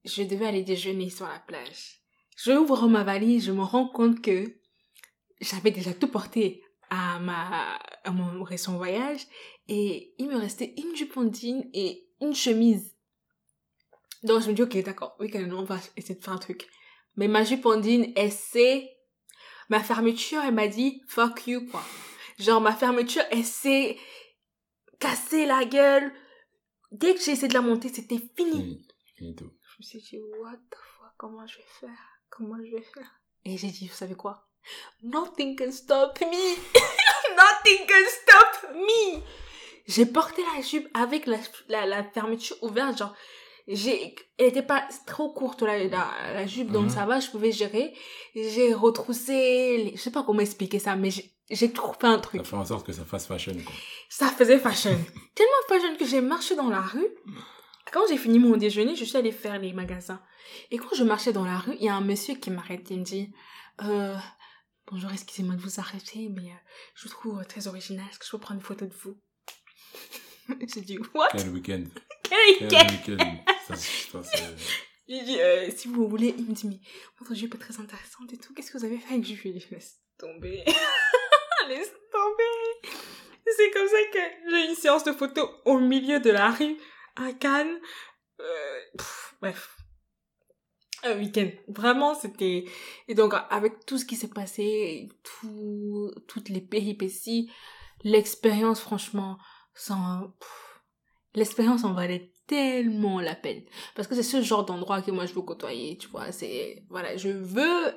je devais aller déjeuner sur la plage. Je ouvre ma valise, je me rends compte que j'avais déjà tout porté à ma à mon récent voyage et il me restait une jean et une chemise. Donc je me dis ok d'accord, week-end on va essayer de faire un truc. Mais ma jean, elle s'est ma fermeture, elle m'a dit fuck you quoi. Genre ma fermeture, elle s'est cassée la gueule. Dès que j'ai essayé de la monter, c'était fini. Tout. Je me suis dit, what the fuck, comment je vais faire? Comment je vais faire? Et j'ai dit, vous savez quoi? Nothing can stop me (laughs) Nothing can stop me J'ai porté la jupe avec la, la, la fermeture ouverte, genre, j'ai, elle était pas trop courte la, la, la jupe, donc Mhm. ça va, je pouvais gérer. J'ai retroussé, les- je sais pas comment expliquer ça, mais j'ai, trouvé un truc. Ça fait en sorte que ça fasse fashion, quoi. Ça faisait fashion. (laughs) Tellement fashion que j'ai marché dans la rue. Quand j'ai fini mon déjeuner, je suis allée faire les magasins. Et quand je marchais dans la rue, il y a un monsieur qui m'arrête et me dit euh, Bonjour, excusez-moi de vous arrêter, mais euh, je vous trouve très original. Est-ce que je peux prendre une photo de vous? (laughs) J'ai dit What? Quel week-end? (laughs) Quel week-end? (laughs) J'ai dit euh, Si vous voulez, il me dit Mais votre jupe est très intéressante et tout. Qu'est-ce que vous avez fait avec jupe? Je Laisse tomber. Laisse tomber. C'est comme ça que j'ai eu une séance de photos au milieu de la rue à Cannes. Euh, pff, bref. Un week-end. Vraiment, c'était... Et donc, avec tout ce qui s'est passé, tout, toutes les péripéties, l'expérience, franchement, sans... pff, L'expérience en valait tellement la peine. Parce que c'est ce genre d'endroit que moi je veux côtoyer, tu vois. C'est... Voilà, je veux,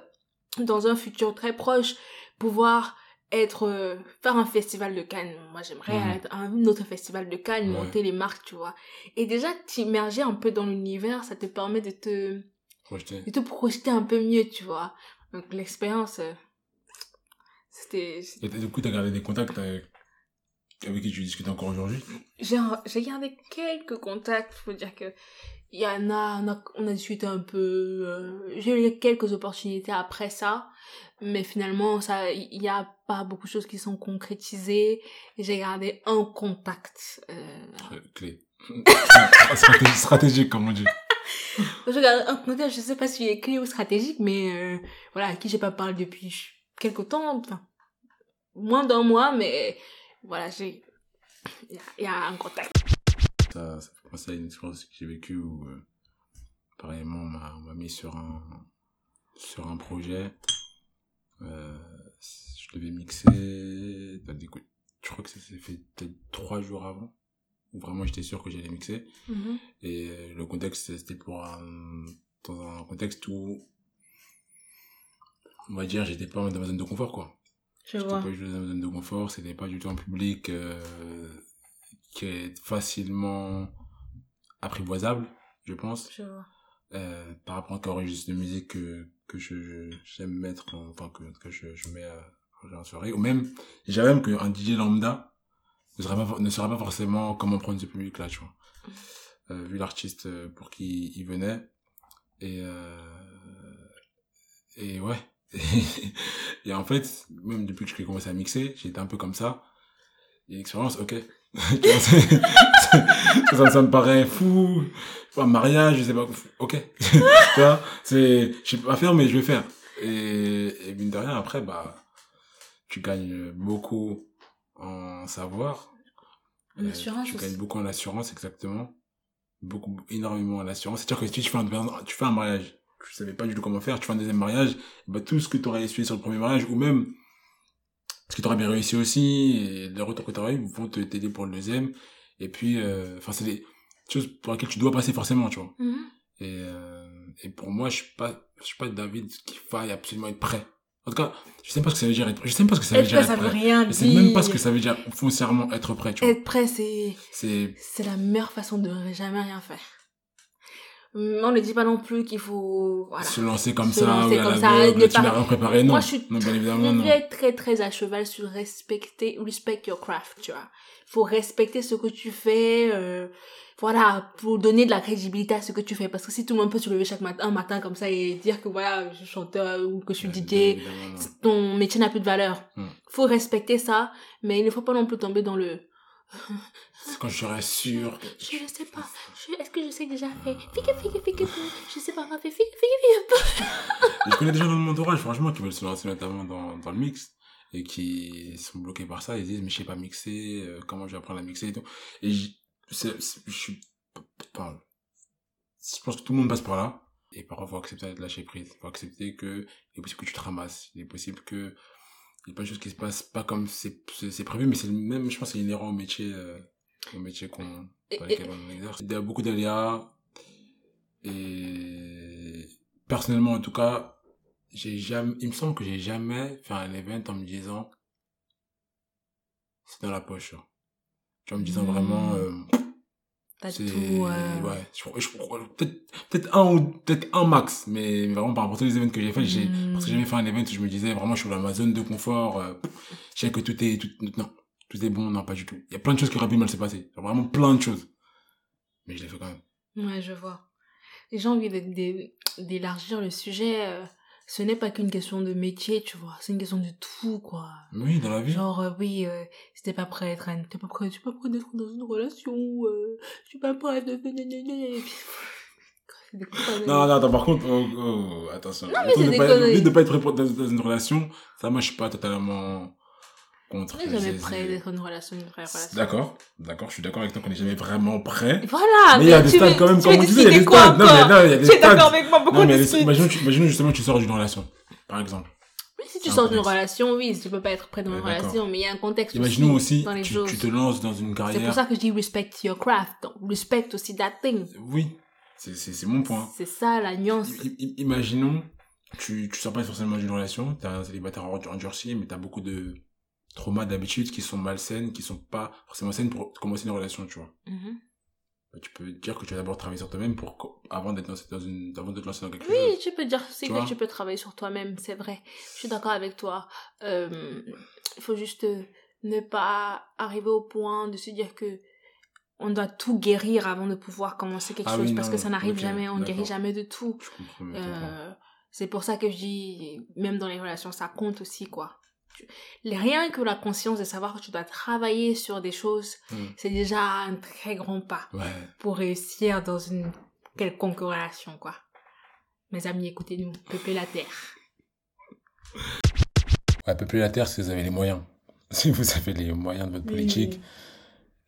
dans un futur très proche, pouvoir être euh, faire un festival de Cannes moi j'aimerais Mhm. être un autre festival de Cannes Ouais. monter les marques tu vois et déjà t'immerger un peu dans l'univers ça te permet de te Projeté. de te projeter un peu mieux tu vois donc l'expérience euh, c'était Et du coup, t'as gardé des contacts avec, avec qui tu discutes encore aujourd'hui? J'ai gardé quelques contacts faut dire que il y en a on a, on a discuté un peu euh, j'ai eu quelques opportunités après ça mais finalement ça il y a pas beaucoup de choses qui sont concrétisées j'ai gardé un contact euh, Euh, Clé. (laughs) Stratégie- Stratégique, comme on dit. (laughs) je garde un contact je sais pas s'il est clé ou stratégique mais euh, voilà à qui j'ai pas parlé depuis quelque temps enfin moins d'un mois mais voilà j'ai il y, a- il y a un contact Ça, ça fait penser à une expérience que j'ai vécue où, euh, pareillement, on m'a mis sur un, sur un projet Euh, je devais mixer. bah, Je crois que ça s'est fait peut-être trois jours avant. Où vraiment j'étais sûr que j'allais mixer. Mhm. Et euh, le contexte, c'était pour un, dans un contexte où, on va dire, j'étais pas dans ma zone de confort, quoi. Je vois. pas du tout dans ma zone de confort, c'était pas du tout un public euh, qui est facilement apprivoisable, je pense, Je vois. euh, par rapport à un registre de musique que, que je, j'aime mettre, en- enfin, que, que je, je mets en soirée, ou même, j'ai même qu'un DJ lambda ne serait pas, ne saurait pas forcément comment prendre ce public-là, tu vois. Euh, vu l'artiste pour qui il venait. Et, et ouais. (laughs) et en fait, même depuis que j'ai commencé à mixer, été un peu comme ça. Et l'expérience, ok. (laughs) C'est- ça, ça me paraît fou. Un mariage, je sais pas. Ok. (laughs) tu vois, c'est, je sais pas faire, mais je vais faire. Et, et mine de rien, après, bah, tu gagnes beaucoup en savoir. En assurance Tu gagnes beaucoup en assurance, exactement. Beaucoup, énormément en assurance. C'est-à-dire que si tu fais un, tu fais un mariage, tu savais pas du tout comment faire, tu fais un deuxième mariage, bah, tout ce que tu aurais essuyé sur le premier mariage, ou même ce qui t'aurait bien réussi aussi, et les retours que tu aurais eu vont te t'aider pour le deuxième. Et puis, euh, enfin, c'est des choses pour lesquelles tu dois passer forcément, tu vois. Mhm. Et, euh, et pour moi, je suis pas, je suis pas David qu'il faille absolument être prêt. En tout cas, je sais pas ce que ça veut dire être prêt. Je sais pas ce que ça veut Être dire prêt, être ça veut prêt. rien Je dire. sais même pas ce que ça veut dire foncièrement être prêt, tu vois. Être prêt, c'est, C'est, c'est la meilleure façon de jamais rien faire. On ne dit pas non plus qu'il faut, voilà. se lancer comme Se ça, lancer ou à comme la ça, aveugle, ne tu n'as rien préparé, non. Moi, je suis non, bien évidemment, non. très très à cheval sur respecter, respect your craft, tu vois. Faut respecter ce que tu fais, euh, voilà, pour donner de la crédibilité à ce que tu fais. Parce que si tout le monde peut se lever chaque matin, un matin comme ça et dire que voilà, je suis chanteur ou que je suis Bien DJ, ton métier n'a plus de valeur. Hmm. Faut respecter ça, mais il ne faut pas non plus tomber dans le, C'est quand je que- je ne sais pas, est-ce que je sais déjà fait, fique, fique, fique, je sais pas, fait fique, fique, fique. Je connais des gens dans mon entourage, franchement, qui veulent se lancer notamment dans, dans le mix et qui sont bloqués par ça. Ils disent, mais je sais pas mixer, euh, comment je vais apprendre à mixer et tout. Et je suis, je pense que tout le monde passe par là. Et parfois, faut accepter de lâcher prise. Faut accepter que il est possible que tu te ramasses. Il est possible que il y a pas de choses qui se passent pas comme c'est prévu, mais c'est le même, je pense, que c'est inhérent au métier, euh, au métier qu'on, dans lesquels on exerce. Il y a beaucoup d'aléas. Et personnellement, en tout cas, j'ai jamais, il me semble que j'ai jamais fait un event en me disant, c'est dans la poche. hein. Tu vois, en me disant Hmm. vraiment, euh, C'est, tout, euh, ouais, je, je, peut-être, peut-être un ou peut-être un max, mais vraiment par rapport à tous les events que j'ai fait, j'ai, Hmm. parce que j'ai jamais fait un event où je me disais vraiment, je suis dans ma zone de confort, euh, je sais que tout est, tout, non, tout est bon, non, pas du tout. Il y a plein de choses qui auraient pu mal se passer. Vraiment plein de choses. Mais je l'ai fait quand même. Ouais, je vois. J'ai envie de- de- d'élargir le sujet. euh, ce n'est pas qu'une question de métier, tu vois. C'est une question de tout, quoi. Oui, dans la vie. Genre, euh, oui, euh, si t'es pas prêt à être, un- t'es pas prêt, tu pas prêt d'être dans une relation, euh, je suis pas prêt de... Non, non, attends, par contre, oh, oh, attention. mais Le truc c'est de pas- de pas être prêt dans, une relation, ça, suis pas totalement contre. On n'est jamais prêt d'être dans une relation, une vraie relation. D'accord, d'accord, je suis d'accord avec toi qu'on n'est jamais vraiment prêt. Voilà, mais il y a des stades quand même, comme on disait, il y a des stades. Non, mais non, il y a des Tu es d'accord stades. avec moi Non, les- discute imaginons, tu- imaginons justement que tu sors d'une relation, par exemple. Oui, si tu sors d'une relation, oui, tu peux pas être prêt dans une d'accord. relation, mais il y a un contexte Imaginons aussi, dans les tu, choses. tu te lances dans une C'est pour carrière. ça que je dis respect your craft, donc respect aussi that thing. Oui, c'est mon point. C'est ça la nuance. I- Imaginons, tu, tu sors pas forcément d'une relation, t'es un célibataire endur- endurci, mais t'as beaucoup de traumas d'habitude qui sont malsaines, qui sont pas forcément saines pour commencer une relation, tu vois. Bah, tu peux dire que tu vas d'abord travailler sur toi-même pour, avant d'être dans, une, avant de te lancer dans quelque chose. Oui, tu peux dire aussi Tu que tu peux travailler sur toi-même, c'est vrai. Je suis d'accord avec toi. Euh, Il faut juste euh, ne pas arriver au point de se dire que on doit tout guérir avant de pouvoir commencer quelque Ah chose oui, parce non, que ça n'arrive ok, jamais, on ne guérit jamais de tout. Euh, c'est pour ça que je dis, même dans les relations, ça compte aussi, quoi. Rien que la conscience de savoir que tu dois travailler sur des choses, Hmm. c'est déjà un très grand pas Ouais. pour réussir dans une quelconque relation, quoi. Mes amis, écoutez-nous, peuplez la terre. Ouais, peupler la terre si vous avez les moyens. (laughs) Si vous avez les moyens de votre politique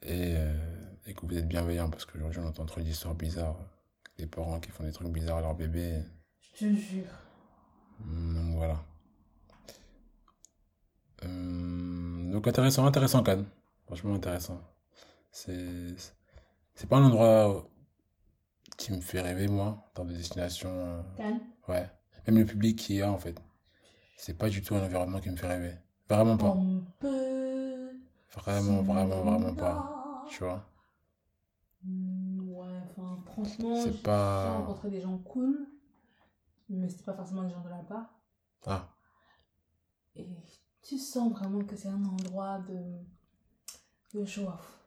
et, euh, et que vous êtes bienveillant, parce qu'aujourd'hui on entend trop d'histoires bizarres. Des parents qui font des trucs bizarres à leur bébé. Je jure. Donc voilà. Donc intéressant, intéressant Cannes. Franchement intéressant. C'est c'est pas un endroit qui me fait rêver moi en termes de destination. euh, Cannes. Ouais. Même le public qui est a en fait. C'est pas du tout un environnement qui me fait rêver. Vraiment pas. On peut. Vraiment, vraiment, vraiment pas. Tu vois? Hmm, Ouais, enfin, franchement, j'ai pas. rencontré des gens cool, mais c'était pas forcément des gens de là-bas. Ah. Et tu sens vraiment que c'est un endroit de, de show-off.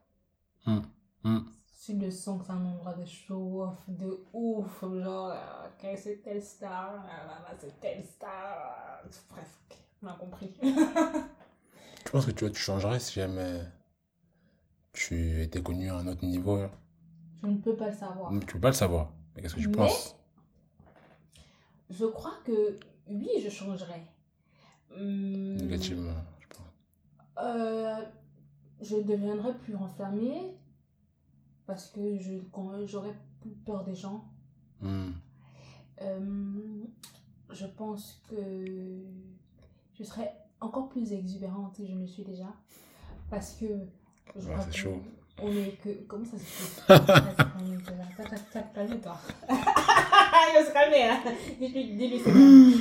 Hmm. Hmm. Tu le sens que c'est un endroit de show-off, de ouf. Genre, euh, ok, c'est telle star, là, là, là, c'est telle star. euh, Bref, ok, on a compris. Je pense que tu, vois, tu changerais si jamais tu étais connu à un autre niveau. Je ne peux pas le savoir. Tu peux pas le savoir. Mais qu'est-ce que tu Mais- penses? Je crois que oui, je changerais. Hum, Négativement, je pense. Euh, je deviendrais plus renfermée parce que je, j'aurais plus peur des gens. Hmm. Euh, je pense que je serais encore plus exubérante que je ne suis déjà. Parce que je Ouais, c'est chaud. On est que. Comment ça se fait ça, calme-toi. Il va se calmer, hein. Dis-lui, dis-lui, c'est bon.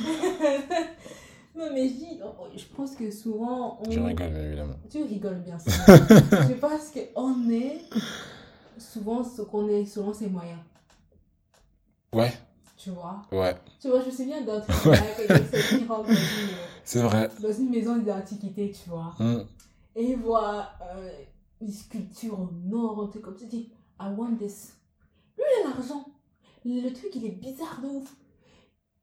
Non, mais je oh, je pense que souvent. On... Je rigole, évidemment. Tu rigoles bien sûr. (laughs) je pense qu'on est souvent ce qu'on est selon ses moyens. Ouais, Tu vois? Ouais, Tu vois, je me souviens d'un truc rentre dans c'est vrai. dans une maison d'antiquité, tu vois. Hmm. Et il voit euh, une sculpture en or, un truc comme ça. Il dit, I want this. Lui, il a l'argent. Le truc, il est bizarre de ouf.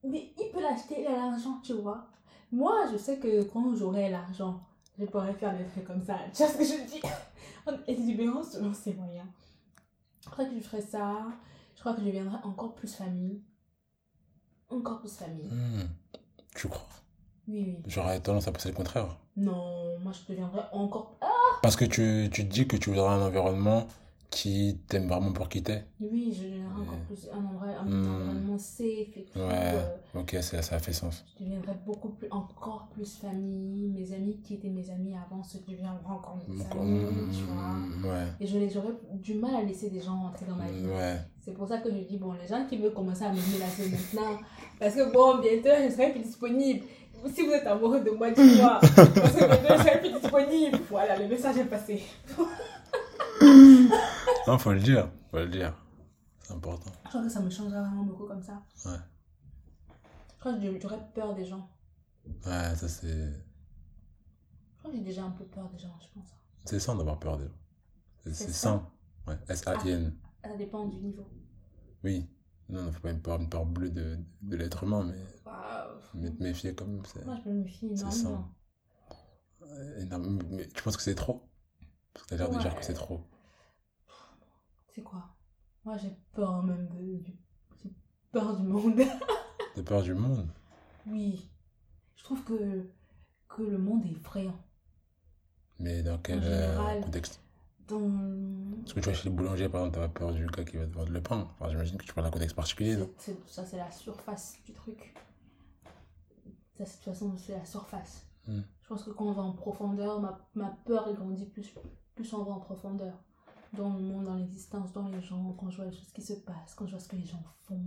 Mais il peut l'acheter, il a l'argent, tu vois. Moi, je sais que quand j'aurai l'argent, je pourrais faire des trucs comme ça. Tu vois ce que je dis En exubérance selon ses moyens. Je crois que je ferai ça. Je crois que je deviendrai encore plus famille. Encore plus famille. Hmm. Tu crois? Oui, oui. J'aurais tendance à penser le contraire. Non, moi, je deviendrai encore... Ah, Parce que tu, tu te dis que tu voudrais un environnement qui t'aime vraiment pour qui t'es. Oui, je deviendrai encore plus un endroit, un Hmm. environnement safe et tout. Ouais. euh, Ok, ça, ça a fait sens. je deviendrai beaucoup plus, encore plus famille. Mes amis qui étaient mes amis avant se deviendront encore mes amis, hmm, tu vois. ouais. Et je les- j'aurais du mal à laisser des gens entrer dans ma vie. Ouais. C'est pour ça que je dis, bon, les gens qui veulent commencer à m'aimer là, c'est maintenant. Parce que bon, bientôt, je serai plus disponible. Si vous êtes amoureux de moi, dites-moi. Parce que bientôt, je serai plus disponible. Voilà, le message est passé. (laughs) Non, faut le dire. Faut le dire. C'est important. Je crois que ça me changera vraiment beaucoup comme ça. Ouais. Je crois que j'aurais peur des gens. Ouais, ça c'est. Je crois que j'ai déjà un peu peur des gens, je pense. C'est sain d'avoir peur d'eux. C'est C'est c'est sain. Ouais. S-A-I-N. Ça dépend du niveau. Oui. Non, non, faut pas une peur, une peur bleue de, de l'être humain, mais, Bah, mais te méfier quand même. C'est moi, je me méfie c'est énormément. énorme. Mais tu penses que c'est trop? Parce que t'as l'air de dire que c'est trop. Quoi? Moi, j'ai peur même de... du- J'ai peur du monde. (laughs) T'as peur du monde? Oui. Je trouve que, que le monde est effrayant. Mais dans quel général. euh, contexte? Dans... Parce que tu vois, chez les boulangers, par exemple, t'as pas peur du gars qui va te vendre le pain. Enfin, j'imagine que tu parles d'un contexte particulier, non? Ça, c'est la surface du truc. Ça, de toute façon, c'est la surface. Hmm. Je pense que quand on va en profondeur, ma, ma peur elle grandit plus, plus on va en profondeur. Dans le monde, dans l'existence, dans les gens, quand je vois les choses qui se passent, quand je vois ce que les gens font,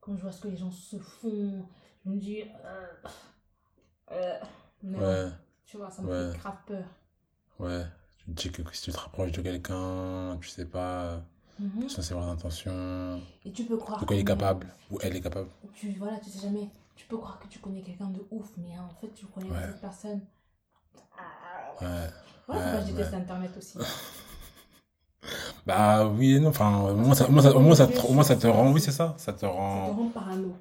quand je vois ce que les gens se font, je me dis. euh, euh, mais Ouais, Tu vois, ça me Ouais. fait grave peur. ouais. Tu te dis que si tu te rapproches de quelqu'un, tu sais pas, Mhm. sans savoir d'intention, Et tu peux croire. de quoi il est capable, ou elle est capable. tu voilà tu sais jamais tu peux croire que tu connais quelqu'un de ouf mais en fait tu connais Ouais. cette personne ah, Ouais. ouais, Ouais, pourquoi je déteste internet aussi (laughs) Bah oui et non, enfin, au moins ça, au moins ça, au moins ça, te, au moins ça te rend, oui c'est ça, ça te ça te rend, rend parano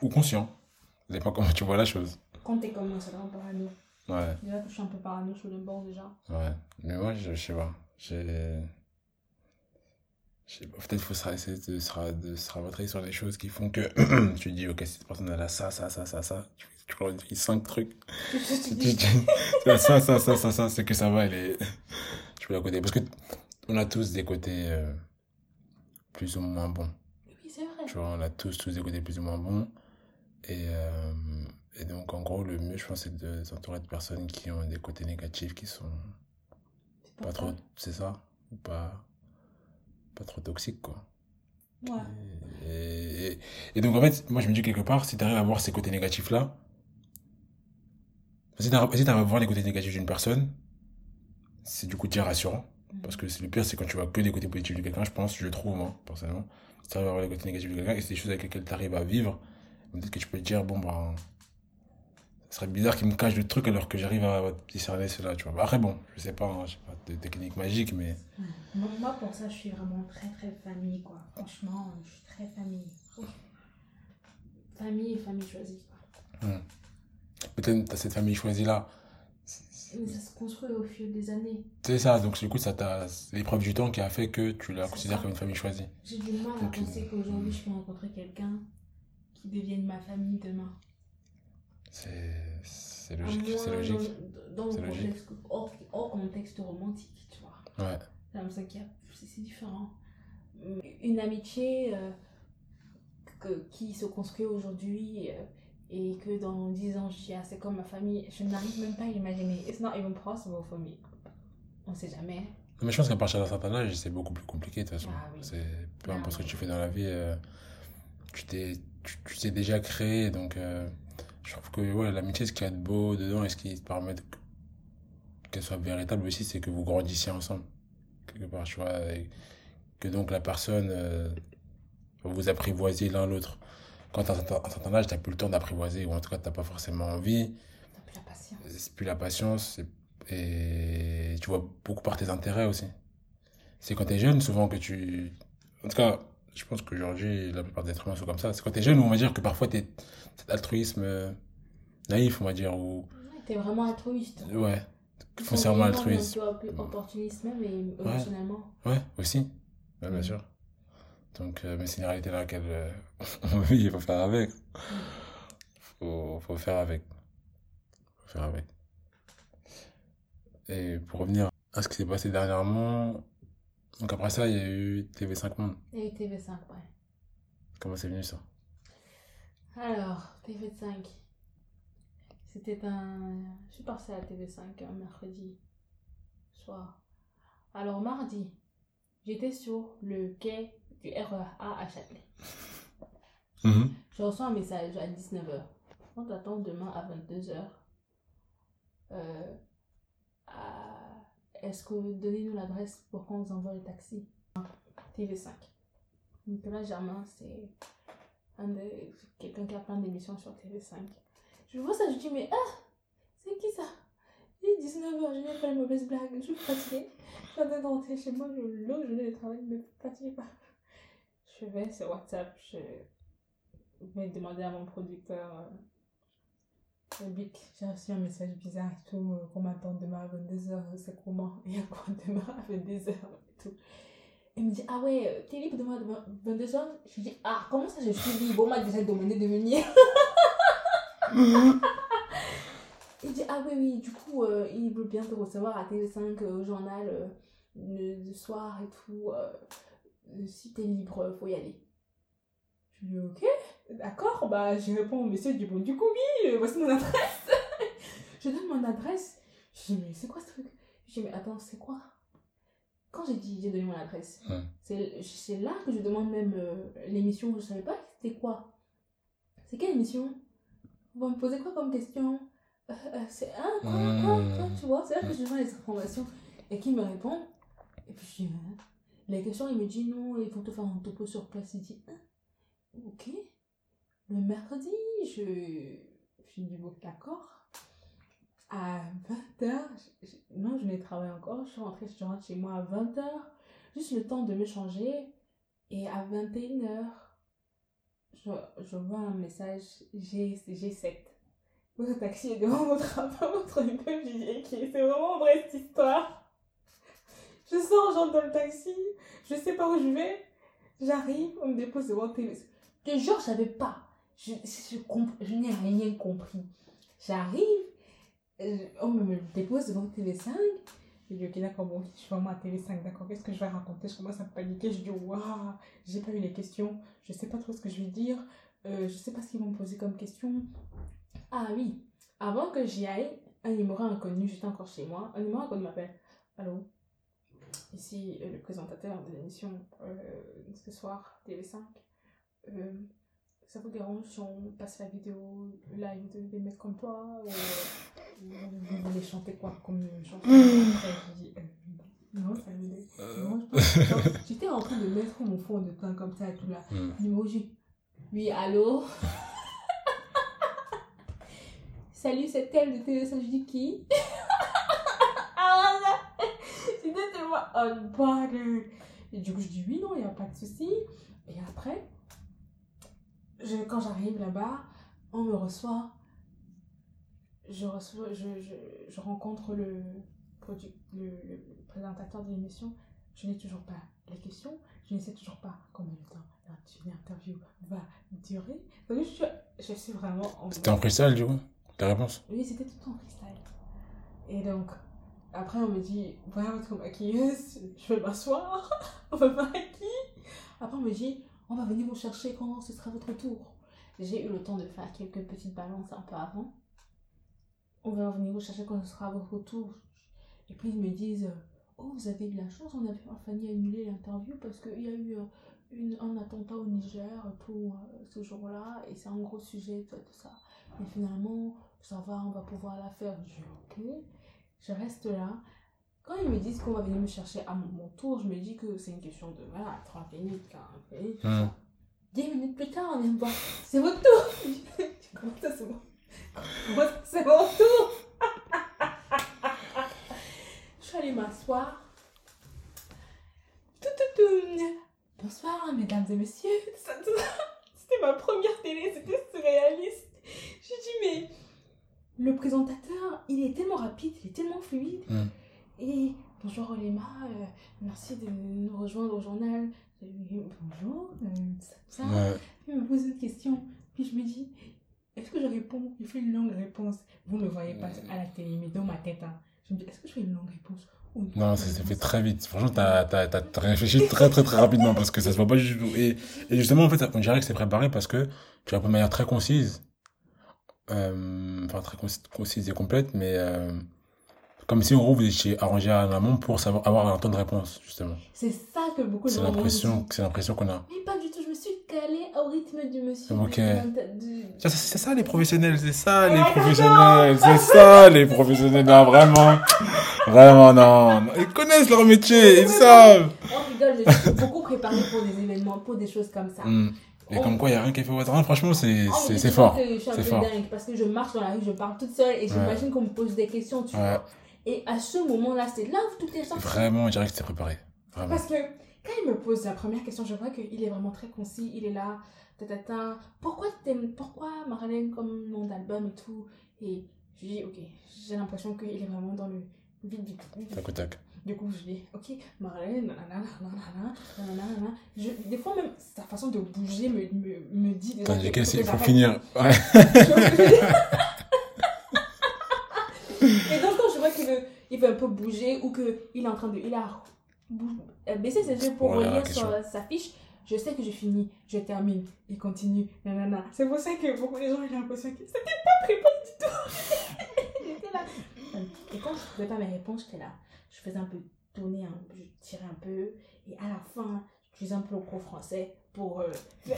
ou conscient. Ça dépend comment tu vois la chose. quand t'es comme moi ça te rend parano Ouais, déjà que je suis un peu parano sur le bord déjà ouais. Mais moi, je, je sais pas, j'ai... je sais pas, Peut-être faut se, essayer de se, de se rabattre sur des choses qui font que (clears throat) tu dis, ok, cette personne elle a ça, ça, ça, ça, ça. Tu, tu glorifies cinq trucs. tu, tu, tu dis dis, (laughs) ça, ça, ça, ça, ça, c'est que ça va, elle est... Tu peux côté. Parce que on a tous des côtés euh, plus ou moins bons. oui c'est vrai Tu vois, on a tous, tous des côtés plus ou moins bons. Et, euh, et donc, en gros, le mieux, je pense, c'est de s'entourer de personnes qui ont des côtés négatifs qui sont pas trop, c'est ça, ou pas, pas trop toxiques, quoi. Ouais. Et, et, et donc, en fait, moi, je me dis quelque part, si tu arrives à voir ces côtés négatifs-là, si tu arrives à voir les côtés négatifs d'une personne, c'est du coup déjà rassurant. Parce que le pire, c'est quand tu vois que des côtés positifs de quelqu'un, je pense, je le trouve, moi, personnellement. Si tu arrives à voir les côtés négatifs de quelqu'un et c'est des choses avec lesquelles tu arrives à vivre, peut-être que tu peux te dire, bon, ben, ce serait bizarre qu'il me cache des trucs alors que j'arrive à discerner cela, tu vois. Après, bon, je sais pas, hein, j'ai pas de technique magique, mais. Moi, moi, pour ça, je suis vraiment très, très famille, quoi. Franchement, je suis très famille. Famille et famille choisie, quoi. Peut-être t'as cette famille choisie-là. Mais ça se construit au fil des années. C'est ça, donc du coup, ça t'a. c'est l'épreuve du temps qui a fait que tu la considères ça. comme une famille choisie. J'ai du mal à Donc, penser euh, qu'aujourd'hui, je peux rencontrer quelqu'un qui devienne ma famille demain. C'est. Logique, c'est logique. Dans, dans le C'est logique. contexte, hors, hors contexte romantique, tu vois. Ouais. J'ai l'impression qu'il y a- c'est différent. Une amitié euh, que- qui se construit aujourd'hui euh, et que dans 10 ans, je ah, c'est comme ma famille, je n'arrive même pas à l'imaginer. It's not even possible for me. On sait jamais. Mais je pense qu'à partir d'un certain âge, c'est beaucoup plus compliqué de toute façon. Ah oui. C'est peu Ah importe ce que tu fais dans la vie, euh, tu t'es tu, tu t'es déjà créé donc euh, je trouve que ouais, l'amitié ce qu'il y a de beau dedans et ce qui te permet qu'elle soit véritable aussi, c'est que vous grandissiez ensemble quelque part, tu vois, et que donc la personne euh, vous apprivoisiez l'un l'autre. Quand t'as un certain- âge, t'as plus le temps d'apprivoiser ou en tout cas t'as pas forcément envie T'as plus la patience. c'est plus la patience et, tu vois beaucoup par tes intérêts aussi. C'est quand t'es jeune souvent que tu... En tout cas, je pense qu'aujourd'hui, la plupart des êtres humains sont comme ça. C'est quand t'es jeune où on va dire que parfois t'es cet altruisme euh, naïf, on va dire, ou... Ouais, T'es vraiment altruiste. Ouais, foncièrement altruiste. Tu opportuniste même et émotionnellement. Ouais, aussi. Ouais, bien sûr. Donc, euh, mais c'est une réalité dans laquelle euh, (laughs) on vit, il faut faire avec. Faut, faut faire avec. Faut faire avec. Et pour revenir à ce qui s'est passé dernièrement, donc après ça, il y a eu TV5 Monde. Et TV5, ouais. Comment c'est venu ça? Alors, TV5. C'était un. Je suis passée à TV5 un mercredi soir. Alors, mardi, j'étais sur le quai du RER A à Châtelet. Je reçois un message à 19h. On t'attend demain à 22h. Euh, à- Est-ce que donnez-nous l'adresse pour qu'on vous envoie le taxi TV5. Nicolas Germain, c'est un quelqu'un qui a plein d'émissions sur TV5. Je vois ça, je dis, mais ah, c'est qui ça? Il est 19h, je viens faire une mauvaise blague, je suis fatiguée. Je suis en train de rentrer chez moi, je loge, je vais travailler, mais fatiguée pas. Je vais sur WhatsApp, je vais demander à mon producteur. Euh, Bic, j'ai reçu un message bizarre et tout, euh, qu'on m'attend demain à 22h, c'est comment? (laughs) Il y a quoi demain à 22h et tout. Il me dit, ah ouais, euh, t'es libre demain à 22h Je lui dis, ah, comment ça je suis libre? On m'a déjà demandé de venir. Il dit, ah oui, oui, du coup, euh, il veut bien te recevoir à TV5 euh, au journal le, le soir et tout. Euh, si t'es libre, faut y aller. Je lui dis, ok, d'accord, bah je réponds au monsieur du bon, du coup, oui, euh, voici mon adresse. (laughs) je donne mon adresse. Je dis, mais c'est quoi ce truc? Je dis, mais attends, c'est quoi? Quand j'ai dit, j'ai donné mon adresse, Ouais. c'est là que je demande même euh, l'émission, je savais pas c'était quoi. C'est quelle émission? Vous me posez quoi comme question? Euh, euh, C'est un quoi, quoi, quoi, tu vois C'est là que je demande les informations. Et qui me répond Et puis je dis, Hein? Les questions, il me dit non, il faut te faire un topo sur place. Il dit, Hein? Ok. Le mercredi, je, je dis, bon, d'accord. À 20h, non, je n'ai travaillé encore. Je suis rentrée, je rentre chez moi à 20h. Juste le temps de me changer. Et à 21h, je, je vois un message G, G7. Votre taxi est devant votre, (laughs) votre immeuble. C'est vraiment vrai cette histoire. Je sors, j'entre dans le taxi, je sais pas où je vais. J'arrive, on me dépose devant TV. De jour, je savais pas. Je, je, je n'ai rien compris. J'arrive, euh, on me, me dépose devant TV5. Je dis, ok, d'accord, bon, je suis vraiment à TV5, d'accord, qu'est-ce que je vais raconter? Je commence à paniquer, je dis, waouh, j'ai pas eu les questions, je sais pas trop ce que je vais dire. Euh, je sais pas ce qu'ils vont me poser comme question. Ah oui, avant que j'y aille, un numéro inconnu, j'étais encore chez moi, un numéro inconnu m'appelle. Allô? Ici, euh, le présentateur de l'émission euh, ce soir, TV5. Euh, ça vous dérange si on passe la vidéo live de des mecs comme toi ou ou vous voulez chanter quoi comme chanson Après, dit, euh, non, ça me genre, J'étais en train de mettre mon fond de teint comme ça et tout là. Hmm. Numéro J. Oui, allô? (laughs) Salut, c'est elle de télé, ça je dis qui Ah, là, Tellement unbothered. Et du coup, je dis oui, non, il n'y a pas de souci. Et après, je, quand j'arrive là-bas, on me reçoit. Je, reçois, je, je, je rencontre le, le, le présentateur de l'émission. Je n'ai toujours pas les questions. Je ne sais toujours pas combien de temps l'interview va durer. Donc, je, suis- je suis vraiment en C'était en freestyle, du coup Ta réponse? Oui, c'était tout en freestyle. Et donc, après, on me dit, voilà votre maquilleuse, je vais m'asseoir, (laughs) on va voir qui. Après, on me dit, on va venir vous chercher quand ce sera votre tour. J'ai eu le temps de faire quelques petites balances un peu avant. On va venir vous chercher quand ce sera votre tour. Et puis, ils me disent, oh, vous avez eu la chance, on a failli annuler l'interview parce qu'il y a eu euh, un attentat au Niger pour euh, ce jour-là, et c'est un gros sujet, tout, tout ça. Mais finalement, ça va, on va pouvoir la faire. Je dis, ok, je reste là. Quand ils me disent qu'on va venir me chercher à mon, tour, je me dis que c'est une question de voilà, 30 minutes, 40 minutes. tout Hmm. ça. 10 minutes plus tard, on vient me voir, c'est votre tour. (laughs) Comment ça, c'est ça, c'est mon tour? (laughs) Je suis allée m'asseoir. Tout, tout, tout. Bonsoir, mesdames et messieurs. C'était ma première télé, c'était surréaliste. J'ai dit, mais le présentateur, il est tellement rapide, il est tellement fluide. Mm. Et bonjour Olema, euh, merci de nous rejoindre au journal. Dit, bonjour, euh, ça, ça. Ouais. Il me pose une question, puis je me dis, est-ce que je réponds? Il fait une longue réponse. Vous ne me voyez pas à la télé, mais dans ma tête, hein. je me dis, est-ce que je fais une longue réponse ou une Non, ça s'est fait très vite. Franchement, t'as t'as- t'as- t'as réfléchi très, très, très rapidement parce que ça se voit pas du tout. Et, et justement, en fait, on dirait que c'est préparé parce que tu réponds de manière très concise. Euh, enfin, très concis- concise et complète, mais euh, comme si, en gros, vous étiez arrangé à l'amont pour savoir, avoir un temps de réponse, justement. C'est ça que beaucoup de C'est gens l'impression, c'est l'impression qu'on a. Mais pas du tout, je me suis calée au rythme du monsieur. Ok. du- C'est ça les professionnels, c'est ça les Ouais, professionnels, c'est ça les professionnels. Non, vraiment, vraiment, non. Ils connaissent leur métier, ils savent. On rigole, suis beaucoup préparée pour des événements, pour des choses comme ça. Hmm. Et comme quoi, il n'y a rien qui fait au hasard. Franchement, c'est mais c'est- fort. C'est peu fort. dingue parce que je marche dans la rue, je parle toute seule et j'imagine qu'on me pose des questions, tu vois. Et à ce moment-là, c'est là où tout est sorti. Vraiment, je dirais que c'était préparé. Vraiment. Parce que quand il me pose la première question, je vois qu'il est vraiment très concis, il est là, tatata. Pourquoi t'aimes, pourquoi Marlène comme nom d'album et tout? Et je lui dis, ok, j'ai l'impression qu'il est vraiment dans le Tac au tac. Du coup, je dis, ok, Marlène, nanana, nanana, nanana. Je- Des fois, même sa façon de bouger me, me, me dit déjà que il faut j'arrête. finir. Ouais. Et donc, quand je vois qu'il veut, il veut un peu bouger ou qu'il est en train de. Il a euh, baissé ses yeux pour Voilà relire sur sa fiche, je sais que je finis, je termine, il continue, nanana. C'est pour ça que beaucoup de gens ont l'impression que c'était pas préparé du tout. J'étais là. Et quand je trouvais pas mes réponses, j'étais là. Je faisais un peu tourner, un, je tirais un peu, et à la fin, j'utilisais un peu le gros français pour. Euh, (laughs)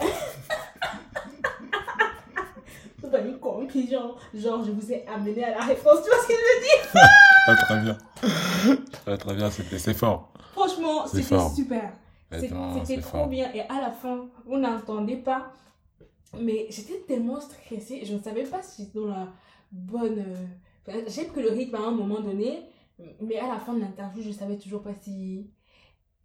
faire une conclusion. Genre, je vous ai amené à la réponse. Tu vois ce que je veux dire? (laughs) Très bien. Ouais, très bien, c'était c'est fort. Franchement, c'était super. C'était trop fort. bien. Et à la fin, vous n'entendez pas. Mais j'étais tellement stressée. Je ne savais pas si dans la bonne. euh, enfin, J'ai pris le rythme à un moment donné. Mais à la fin de l'interview, je savais toujours pas si.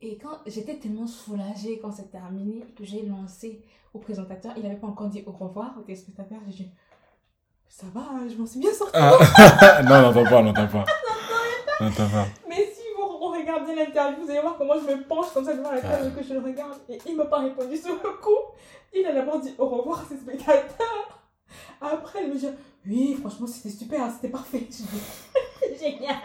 Et quand j'étais tellement soulagée quand c'est terminé que j'ai lancé au présentateur, il n'avait pas encore dit au revoir au téléspectateur. J'ai dit Ça va, hein, je m'en suis bien sortie. Ah. (laughs) non, n'entends pas, n'entends pas. (laughs) N'entends pas. Mais si vous regardez l'interview, vous allez voir comment je me penche comme ça devant la table Ah. que je le regarde. Et il m'a pas répondu sur le coup. Il a d'abord dit au revoir à ses spectateurs. Après, il me dit Oui, franchement, c'était super, hein, c'était parfait. (laughs) Génial.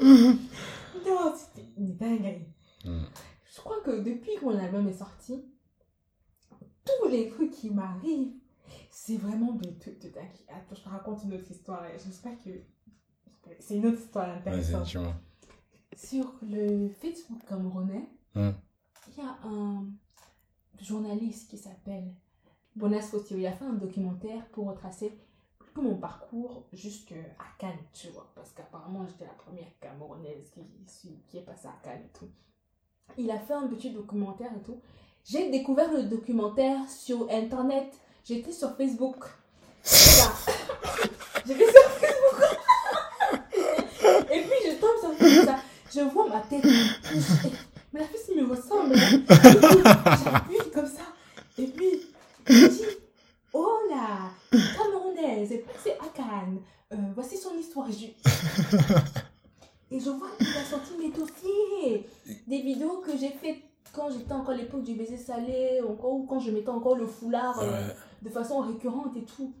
non, c'était une dinguerie. Hmm. Je crois que depuis que mon album est sorti, tous les qui m'arrive, c'est vraiment de, de, de- Attends, je te raconte une autre histoire. J'espère que. C'est une autre histoire intéressante. Sur le Facebook camerounais, Hum. il y a un journaliste qui s'appelle Bonas Fosio. Il a fait un documentaire pour retracer tout mon parcours jusqu'à Cannes, tu vois? Parce qu'apparemment, j'étais la première camerounaise qui, est passée à Cannes et tout. Il a fait un petit documentaire et tout. J'ai découvert le documentaire sur Internet. J'étais sur Facebook. (coughs) J'étais sur Facebook. (laughs) Et puis je tombe sur Facebook, ça. Je vois ma tête. Mais la fille me ressemble. hein. J'appuie comme ça. Et puis, je dis Oh là, camerounaise, est passée à Cannes. Euh, voici son histoire. Et je, et je vois qu'il a sorti mes dossiers. Des vidéos que j'ai faites quand j'étais encore à l'époque du baiser salé, encore, ou quand je mettais encore le foulard euh, de façon récurrente et tout.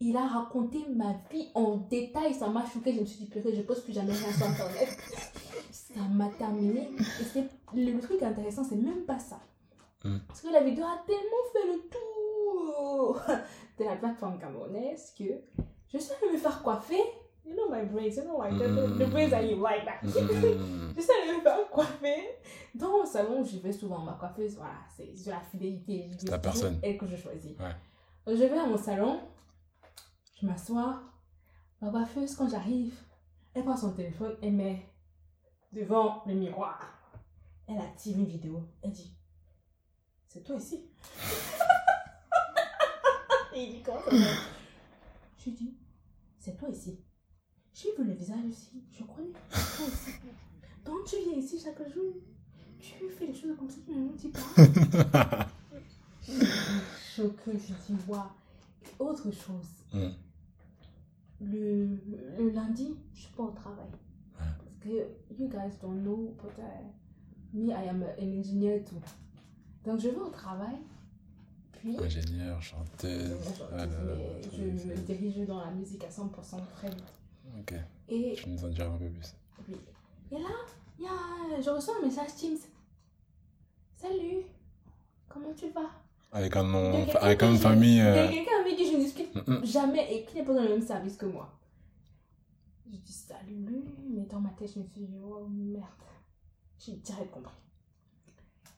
Il a raconté ma vie en détail, ça m'a choqué. Je me suis dit, purée, je poste plus jamais rien sur Internet. ça m'a terminé. Et c'est, le, le truc intéressant, c'est même pas ça. Mm. Parce que la vidéo a tellement fait le tour (laughs) de la plateforme camerounaise que je suis allée me faire coiffer? You know my braids, you know like the, the, the braids that you like that. Hum, (laughs) Je suis allée me faire coiffer dans mon salon où je vais souvent. Ma coiffeuse, voilà, c'est de la fidélité. C'est la personne. Elle que je choisis. Ouais. Donc, je vais à mon salon, je m'assois. Ma coiffeuse, quand j'arrive, elle prend son téléphone et met devant le miroir. Elle active une vidéo. Elle dit C'est toi ici (laughs) Et il dit Comment ça va (coughs) Je lui dis C'est toi ici. J'ai vu le visage ici. Je connais. C'est toi ici. Donc tu viens ici chaque jour. Tu fais des choses comme ça, tu ne me dis pas. (laughs) Choquée, je dis Waouh. Autre chose. Hum. Le, le lundi, je suis pas au travail. Ouais. Parce que you guys don't know, but uh, me, I am an engineer too. Donc je vais au travail, Ingénieur, chanteuse. Tout je me dirige dans la musique à 100% très vite. Ok, Et, tu nous en diras un peu plus. oui. Et là, y a, je reçois un message Teams. Salut, comment tu vas? Avec un nom, avec un nom de que je- famille. Il y a euh, quelqu'un avec qui je ne discute jamais et qui n'est pas dans le même service que moi. Je dis salut mais dans ma tête, je me suis dit, oh merde. J'ai direct compris.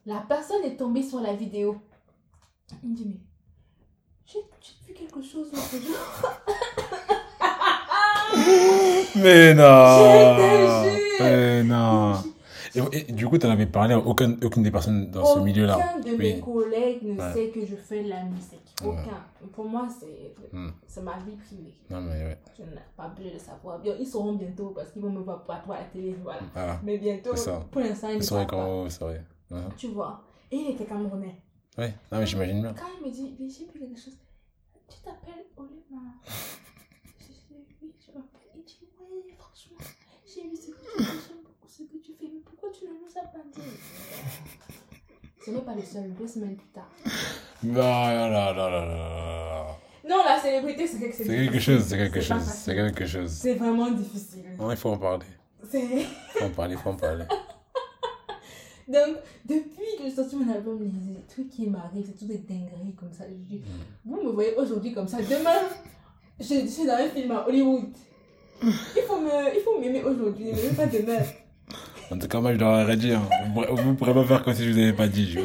La personne est tombée sur la vidéo. Il me dit, mais j'ai vu quelque chose l'autre (laughs) jour. Mais non. Mais non et, et du coup, tu avais parlé à aucun, aucune des personnes dans ce milieu-là Aucun de mes collègues ne Ouais. sait que je fais de la musique. Ouais. Aucun. Pour moi, c'est Hmm. c'est ma vie privée. Non, mais ouais. Je n'ai pas besoin de savoir. Ils sauront bientôt parce qu'ils vont me voir partout à la télé. Voilà. Voilà. Mais bientôt, pour l'instant, ils ne savent pas. C'est vrai. Tu vois. Et il était camerounais. Ouais, non, mais j'imagine bien. Quand il me dit, mais j'ai vu quelque chose, tu t'appelles Olima. (laughs) Je dis, oui, je m'appelle. Il dit, ouais, franchement, j'ai vu ce que tu fais, j'aime beaucoup ce que tu fais, mais pourquoi tu ne nous as pas dit? Ce n'est pas le seul, deux semaines plus tard. Ah là là là là. Non, la célébrité, c'est quelque, C'est quelque chose, c'est quelque chose, c'est quelque chose. C'est vraiment difficile. Non, il faut en parler. C'est... Il faut en parler, il faut en parler. (laughs) Donc, depuis que j'ai sorti mon album, les, trucs qui m'arrivent, c'est tout des dingueries comme ça. Je dis, vous me voyez aujourd'hui comme ça, demain, je, je suis dans un film à Hollywood. Il faut me, il faut m'aimer aujourd'hui, mais pas demain. En tout cas, moi, je dois rien dire. Vous ne pourrez pas faire comme si je vous avais pas dit. Je-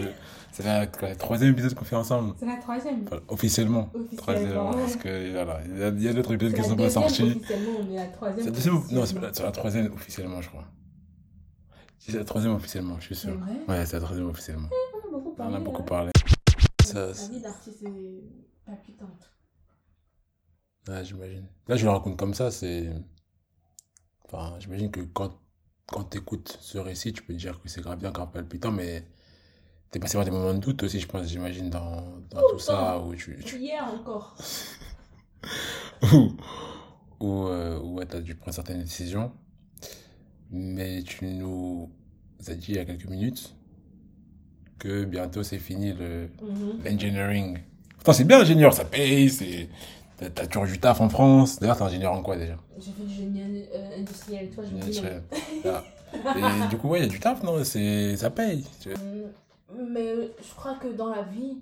C'est la, la troisième épisode qu'on fait ensemble. C'est la troisième. Officiellement. Officiellement. Troisième, parce que voilà, il y a, d'autres épisodes qui la sont pas sortis. officiellement, mais la troisième. C'est non, c'est la, c'est la troisième officiellement, je crois. C'est la troisième officiellement, je suis C'est sûr. vrai Ouais, c'est la troisième officiellement. On a beaucoup On parlé. a beaucoup hein. parlé. Ça, La c'est- vie d'artiste est palpitante. Ouais, j'imagine. Là, je le raconte comme ça, c'est. Enfin, j'imagine que quand, quand tu écoutes ce récit, tu peux te dire que c'est grave bien, grave palpitant, mais t'es passé par des moments de doute aussi, je pense, j'imagine, dans, dans tout ça, où tu. tu- Hier encore. (laughs) où, où, euh, où ouais, t'as dû prendre certaines décisions. Mais tu nous as dit il y a quelques minutes que bientôt c'est fini le, Mhm. l'engineering. Pourtant, c'est bien l'ingénieur, ça paye, c'est. T'as toujours du taf en France. D'ailleurs, t'es ingénieur en quoi déjà? J'ai fait du génie euh, industriel, toi, je. Ah. Et du coup, ouais, il y a du taf, non? Ça paye. Mm, Mais je crois que dans la vie,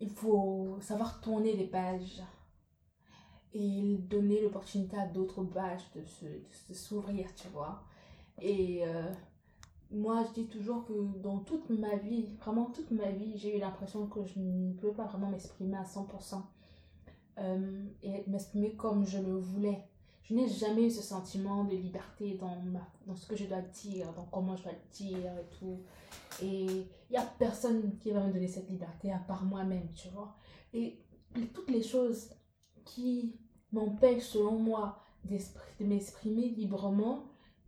il faut savoir tourner les pages et donner l'opportunité à d'autres pages de se, de s'ouvrir, tu vois. Et euh, moi, je dis toujours que dans toute ma vie, vraiment toute ma vie, j'ai eu l'impression que je ne pouvais pas vraiment m'exprimer à 100% euh, et m'exprimer comme je le voulais. Je n'ai jamais eu ce sentiment de liberté dans, dans ce que je dois dire, dans comment je dois le dire et tout. Et il n'y a personne qui va me donner cette liberté à part moi-même, tu vois. Et toutes les choses qui m'empêchent, selon moi, de m'exprimer librement,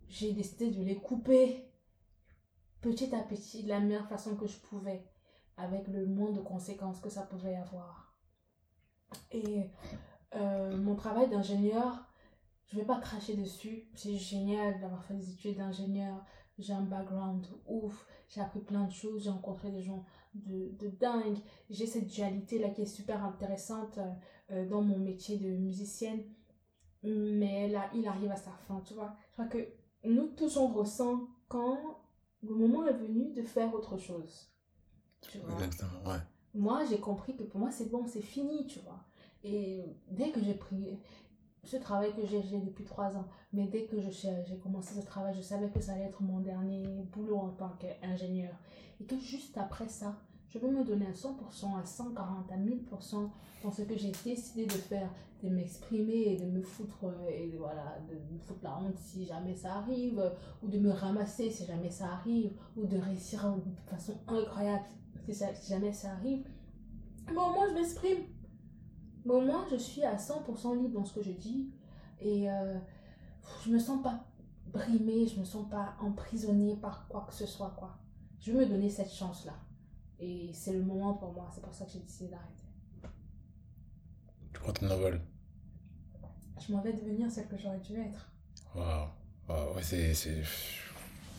j'ai décidé de les couper petit à petit de la meilleure façon que je pouvais, avec le moins de conséquences que ça pouvait avoir. Et euh, mon travail d'ingénieur, je vais pas cracher dessus. C'est génial d'avoir fait des études d'ingénieur. J'ai un background ouf. J'ai appris plein de choses. J'ai rencontré des gens de, de dingue. J'ai cette dualité là qui est super intéressante euh, dans mon métier de musicienne. Mais là, il arrive à sa fin, tu vois. Je crois que nous tous, on ressent quand le moment est venu de faire autre chose. Tu vois. Exactement, ouais. Moi, j'ai compris que pour moi, c'est bon, c'est fini, tu vois. Et dès que j'ai pris ce travail que j'ai depuis trois ans. Mais dès que j'ai commencé ce travail, je savais que ça allait être mon dernier boulot en tant qu'ingénieur. Et que juste après ça, je veux me donner à 100%, à 140, à 1000% dans ce que j'ai décidé de faire, de m'exprimer et de me foutre, et voilà, de me foutre la honte si jamais ça arrive, ou de me ramasser si jamais ça arrive, ou de réussir de façon incroyable si, jamais ça arrive. Mais au moins, je m'exprime. Mais au moins, je suis à 100% libre dans ce que je dis. Et euh, je me sens pas brimée, je me sens pas emprisonnée par quoi que ce soit. quoi. Je veux me donner cette chance-là. Et c'est le moment pour moi. C'est pour ça que j'ai décidé d'arrêter. Tu prends ton envol Je m'en vais devenir celle que j'aurais dû être. Waouh. Wow. Ouais, c'est.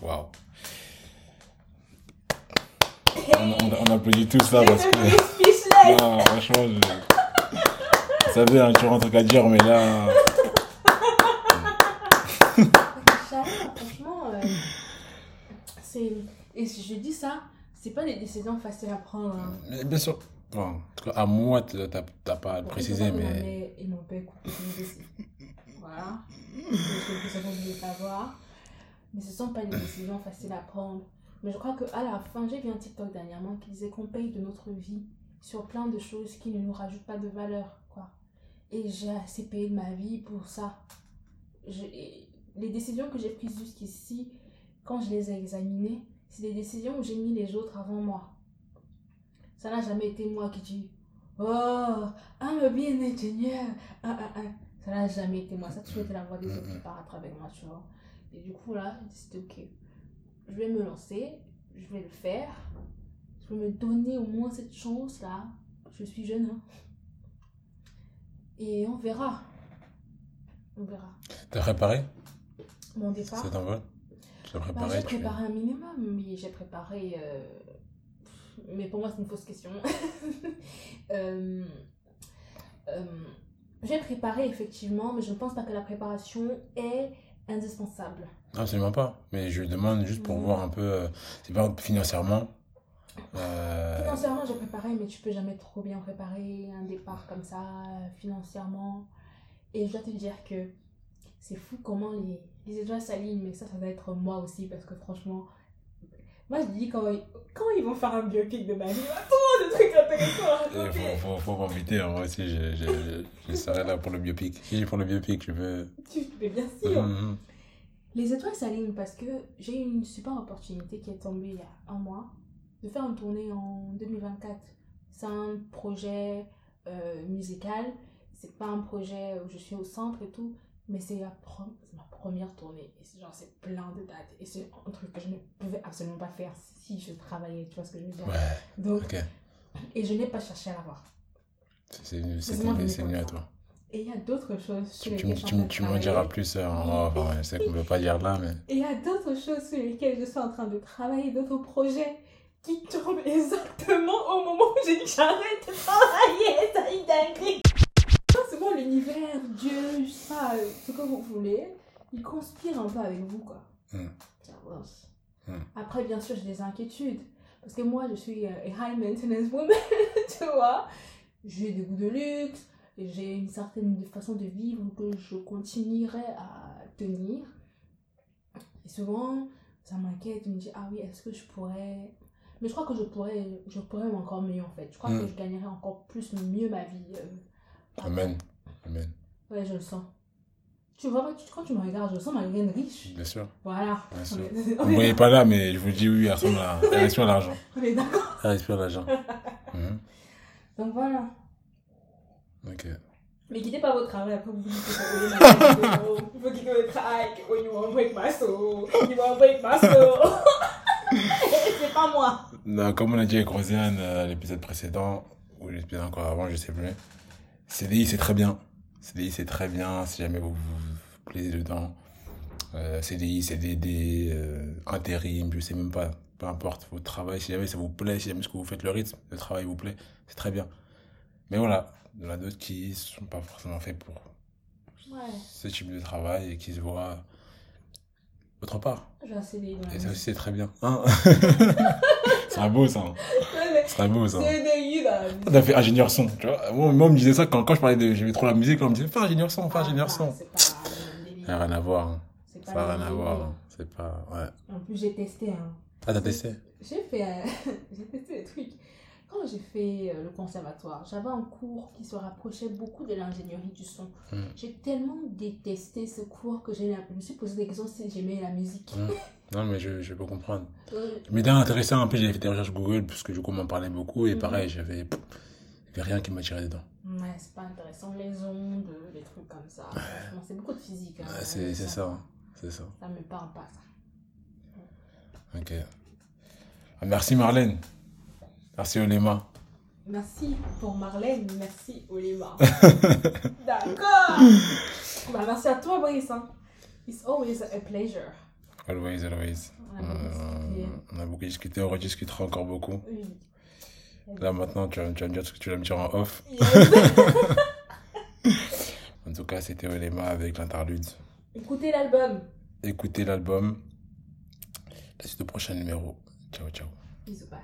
Waouh. On, on, on, applaudit tout ça parce que. non, franchement, je. Vous savez, hein, tu auras un truc à dire, mais là. Franchement, euh, c'est. Et si je dis ça, c'est pas des décisions faciles à prendre. Hein. Bien sûr. Bon, en tout cas, à moi, tu n'as pas à préciser, mais. Ils m'ont pas écouté. Voilà. C'est que ça vous savoir. Mais ce ne sont pas des décisions faciles à prendre. Mais je crois qu'à la fin, j'ai vu un TikTok dernièrement qui disait qu'on paye de notre vie sur plein de choses qui ne nous rajoutent pas de valeur. Et j'ai assez payé de ma vie pour ça. les décisions que j'ai prises jusqu'ici, quand je les ai examinées, c'est des décisions où j'ai mis les autres avant moi. Ça n'a jamais été moi qui dis Oh, I'm bien ingénieur. Ah, ah, ah. Ça n'a jamais été moi. Ça a toujours été la voix des autres qui part à travers moi, tu vois. Et du coup, là, j'ai Ok, je vais me lancer. Je vais le faire. Je vais me donner au moins cette chance-là. Je suis jeune, hein. Et on verra. On verra. T'as préparé? Mon départ C'est en Tu as préparé bah, J'ai préparé un minimum, mais j'ai préparé. Euh, mais pour moi, c'est une fausse question. (laughs) Euh, euh, j'ai préparé effectivement, mais je ne pense pas que la préparation est indispensable. Absolument pas. Mais je demande juste pour voir un peu, c'est pas financièrement, euh... Financièrement, j'ai préparé, mais tu peux jamais trop bien préparer un départ comme ça, financièrement. Et je dois te dire que c'est fou comment les, les étoiles s'alignent, mais ça, ça va être moi aussi, parce que franchement, moi je dis quand, quand ils vont faire un biopic de ma vie, tout de trucs intéressants Il faut, faut, m'inviter, hein. moi aussi je, je, je, serai là pour le biopic. Si pour le biopic, je veux. Tu peux bien sûr. Mm-hmm. Les étoiles s'alignent parce que j'ai une super opportunité qui est tombée il y a un mois de faire une tournée en 2024. C'est un projet euh, musical, c'est pas un projet où je suis au centre et tout, mais c'est ma première tournée. Et c'est genre, c'est plein de dates. Et c'est un truc que je ne pouvais absolument pas faire si je travaillais, tu vois ce que je veux dire? Donc, Et je n'ai pas cherché à l'avoir. C'est venu à toi. Et il y a d'autres choses tu, tu, tu, tu m'en diras plus, euh, enfin, je sais qu'on ne peut pas dire là, mais... Et il y a d'autres choses sur lesquelles je suis en train de travailler, d'autres projets qui tombe exactement au moment où j'ai dit j'arrête de travailler, ça y dingue. C'est l'univers, Dieu, ça, ce que vous voulez, il conspire un peu avec vous, quoi. Après, bien sûr, j'ai des inquiétudes. Parce que moi, je suis euh, a high maintenance woman, (laughs) tu vois. J'ai des goûts de luxe, j'ai une certaine façon de vivre que je continuerai à tenir. Et souvent, ça m'inquiète, je me dis, ah oui, est-ce que je pourrais... Mais je crois que je pourrais, je pourrais encore mieux en fait. Je crois Mm. que je gagnerais encore plus mieux ma vie. euh, Amen. Amen. Ouais, je le sens. Tu vois, pas, tu- quand tu me regardes, je sens ma graine riche. Bien sûr. Voilà. Bien On sûr. est- Vous ne voyez pas là, mais je vous dis oui, elle ressemble à... Elle respire l'argent. (laughs) on est d'accord. Elle respire l'argent. (laughs) Mhm. Donc voilà. Ok. Mais quittez pas votre travail, après vous dites que votre travail, que oh, you wanna break my soul, you wanna break my soul. c'est pas moi. Non, comme on a dit avec Rosiane euh, à l'épisode précédent, ou l'épisode encore avant, je sais plus. CDI, c'est très bien. CDI, c'est très bien si jamais vous vous, vous plaisez dedans. Euh, CDI, CDD, euh, intérim, je sais même pas. Peu importe votre travail, si jamais ça vous plaît, si jamais ce que vous faites, le rythme, le travail vous plaît, c'est très bien. Mais voilà, il y en a d'autres qui sont pas forcément faits pour Ouais, ce type de travail et qui se voient autre part. j'ai un CDI Et ça aussi, c'est très bien. Hein (laughs) Ce serait beau, ça. (laughs) Ce serait beau, ça. La musique. On a fait ingénieur son, tu vois. Moi, moi, on me disait ça quand, quand je parlais de. J'aimais trop la musique, là, on me disait fais ingénieur son, fais ingénieur Ah, son. C'est même délire. Ça n'a rien à voir. hein. C'est Ça pas n'a rien à voir. hein. C'est pas. Ouais. En plus, j'ai testé. Hein. Ah, t'as testé? J'ai fait, euh, (laughs) j'ai testé des trucs. Quand j'ai fait euh, le conservatoire, j'avais un cours qui se rapprochait beaucoup de l'ingénierie du son. Mm. J'ai tellement détesté ce cours que j'ai, je me suis posé des questions si j'aimais la musique. Mm. (laughs) Non, mais je, je peux comprendre. Euh, Mais d'un intéressant, un peu, j'avais fait des recherches Google, parce que du coup, on m'en parlait beaucoup, et Mhm. pareil, j'avais. pff, Il n'y avait rien qui m'attirait dedans. ouais, c'est pas intéressant. Les ondes, les trucs comme ça. C'est beaucoup de physique. hein. Ouais, c'est c'est ça. hein. C'est ça. Ça me parle pas, ça. Ok. Ah, merci, Marlène. Merci, Olema. Merci pour Marlène, merci Olima. (laughs) D'accord. Bah, merci à toi, Brice. hein. It's always a pleasure. Always, always. On a beaucoup discuté. Euh, on a beaucoup discuté, on rediscutera encore beaucoup. Oui. Là, maintenant, tu vas, tu vas me dire ce que tu vas me dire en off. Yes. (laughs) En tout cas, c'était Olema avec l'interlude. Écoutez l'album. Écoutez l'album. La suite au prochain numéro. Ciao, ciao. Bisous, bye.